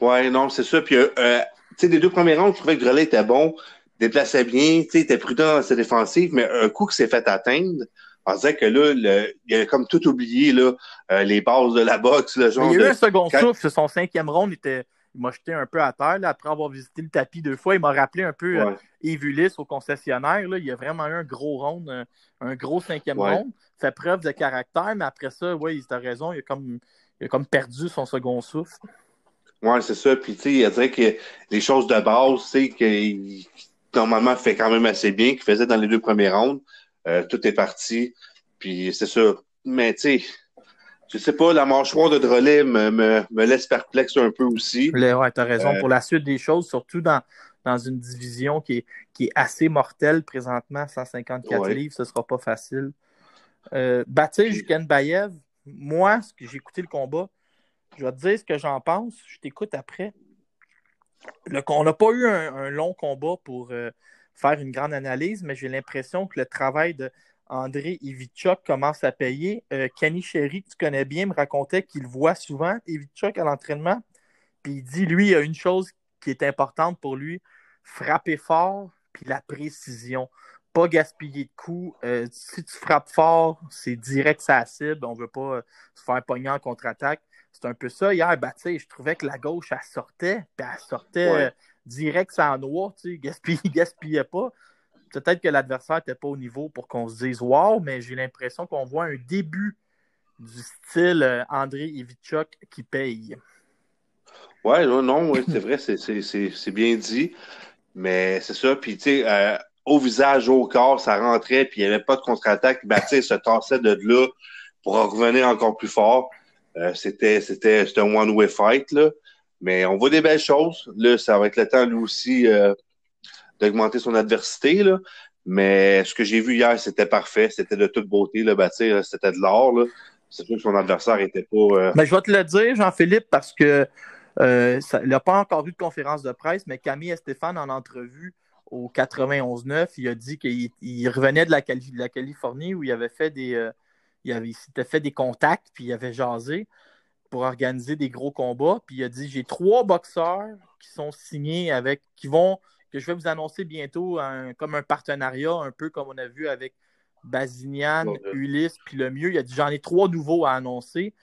Ouais, non, c'est ça. Puis, euh, euh, tu sais, des deux premiers ronds, je trouvais que Drolet était bon, déplaçait bien, tu sais, était prudent dans ses défensives, mais un coup qui s'est fait atteindre, on disait que là, il a comme tout oublié, là, euh, les bases de la boxe. Le genre il a eu un second souffle, son cinquième round, il, m'a jeté un peu à terre. après avoir visité le tapis deux fois, il m'a rappelé un peu euh, Evulis au concessionnaire. Là. Il a vraiment eu un gros round, un, gros cinquième round. Fait preuve de caractère, mais après ça, oui, il a raison, il a comme, il a comme perdu son second souffle. Oui, c'est ça. Puis, tu sais, il a que les choses de base, c'est qu'il normalement fait quand même assez bien, qu'il faisait dans les deux premiers rounds. Euh, tout est parti. Puis c'est ça. Mais tu sais, je sais pas, la mâchoire de Drolet me, me, laisse perplexe un peu aussi. Ouais, tu as raison. Euh, pour la suite des choses, surtout dans, dans une division qui est, qui est assez mortelle présentement, 154 livres, ce ne sera pas facile. Euh, Bayev, moi, j'ai écouté le combat, je vais te dire ce que j'en pense. Je t'écoute après. on n'a pas eu un, long combat pour euh, faire une grande analyse, mais j'ai l'impression que le travail de André Ivichuk commence à payer. Euh, Kenny Sherry, que tu connais bien, me racontait qu'il voit souvent Ivichuk à l'entraînement. Puis il dit, lui, il y a une chose qui est importante pour lui frapper fort, puis la précision. Pas gaspiller de coups. Euh, si tu frappes fort, c'est direct sa cible. On ne veut pas se faire pogner en contre-attaque. C'est un peu ça. Hier, ben, je trouvais que la gauche, elle sortait, puis elle sortait euh, direct sans noix, tu sais, gaspillait, pas. Peut-être que l'adversaire n'était pas au niveau pour qu'on se dise wow, mais j'ai l'impression qu'on voit un début du style euh, André Ivichuk qui paye. Ouais, non, non c'est vrai, c'est bien dit. Mais c'est ça. Puis, tu sais, euh, au visage, au corps, ça rentrait, puis il n'y avait pas de contre-attaque. Baptiste se tassait de là pour revenir encore plus fort. Euh, c'était, c'était, un one-way fight, là. Mais on voit des belles choses. Là, ça va être le temps, lui aussi, euh, d'augmenter son adversité, là. Mais ce que j'ai vu hier, c'était parfait. C'était de toute beauté, là, bâtir. C'était de l'or. C'est sûr que son adversaire était pas. Euh, mais je vais te le dire, Jean-Philippe, parce que il n'a pas encore eu de conférence de presse, mais Camille et Stéphane, en entrevue au 91-9, il a dit qu'il revenait de la, Californie où il avait fait des, il, s'était fait des contacts, puis il avait jasé pour organiser des gros combats. Puis il a dit j'ai trois boxeurs qui sont signés avec, qui vont, que je vais vous annoncer bientôt comme un partenariat, un peu comme on a vu avec Bazinian, Ulysse, puis le mieux. Il a dit j'en ai trois nouveaux à annoncer.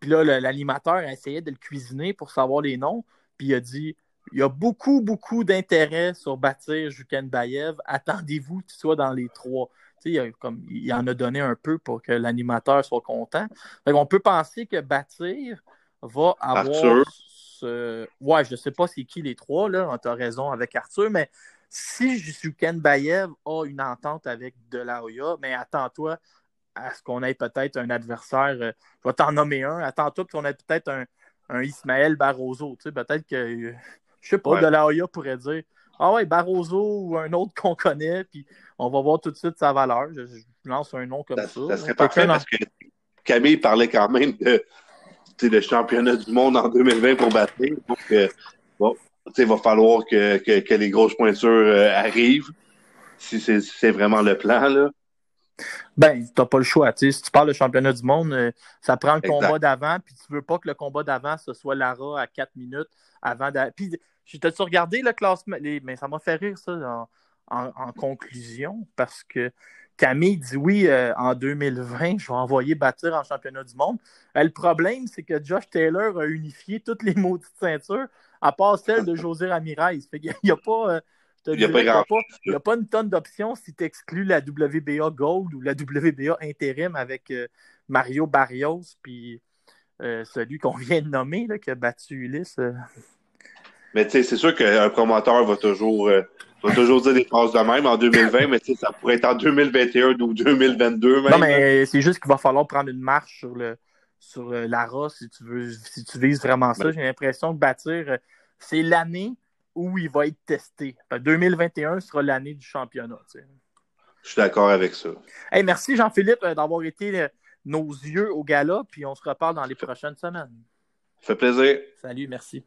Puis là, l'animateur essayait de le cuisiner pour savoir les noms. Puis il a dit il y a beaucoup, beaucoup d'intérêt sur bâtir Juken Bayev. Attendez-vous qu'il soit dans les trois il, comme, il en a donné un peu pour que l'animateur soit content. on peut penser que Bâtir va avoir ce... Ouais, je ne sais pas c'est qui les trois, là. Tu as raison avec Arthur, mais si Juken Bayev a une entente avec Delaoya, mais attends-toi à ce qu'on ait peut-être un adversaire. Euh, je vais t'en nommer un. Attends-toi qu'on ait peut-être un, un Ismaël Barroso. Peut-être que, je je sais pas, Delaoya pourrait dire Ah ouais, Barroso ou un autre qu'on connaît, puis on va voir tout de suite sa valeur. Je, lance un nom comme ça. Ça, serait parfait parce que Camille parlait quand même de, le championnat du monde en 2020 pour battre. Donc, euh, bon, il va falloir que, que, les grosses pointures euh, arrivent, si c'est vraiment le plan. Là. Ben, t'as pas le choix. Si tu parles de championnat du monde, euh, ça prend le combat d'avant, puis tu veux pas que le combat d'avant, ce soit Lara à 4 minutes avant. Puis, j'ai tu regardé le classement? mais ça m'a fait rire, ça en, conclusion parce que Camille dit oui, euh, en 2020, je vais envoyer bâtir en championnat du monde. Euh, le problème, c'est que Josh Taylor a unifié toutes les maudites ceintures, à part celle de José Ramirez. il n'y a pas. il n'y a, pas une tonne d'options si tu exclus la WBA Gold ou la WBA Intérim avec euh, Mario Barrios, puis celui qu'on vient de nommer, là, qui a battu Ulysse. Mais tu sais, c'est sûr qu'un promoteur va toujours on va toujours dire des phrases de même en 2020, mais ça pourrait être en 2021 ou 2022 même. Non, mais c'est juste qu'il va falloir prendre une marche sur le sur euh, l'ARA si tu veux si tu vises vraiment ça. J'ai l'impression que bâtir, euh, c'est l'année où il va être testé. 2021 sera l'année du championnat. Je suis d'accord avec ça. Hey, merci Jean-Philippe euh, d'avoir été nos yeux au gala, puis on se reparle dans les prochaines semaines. Ça fait plaisir. Salut, merci.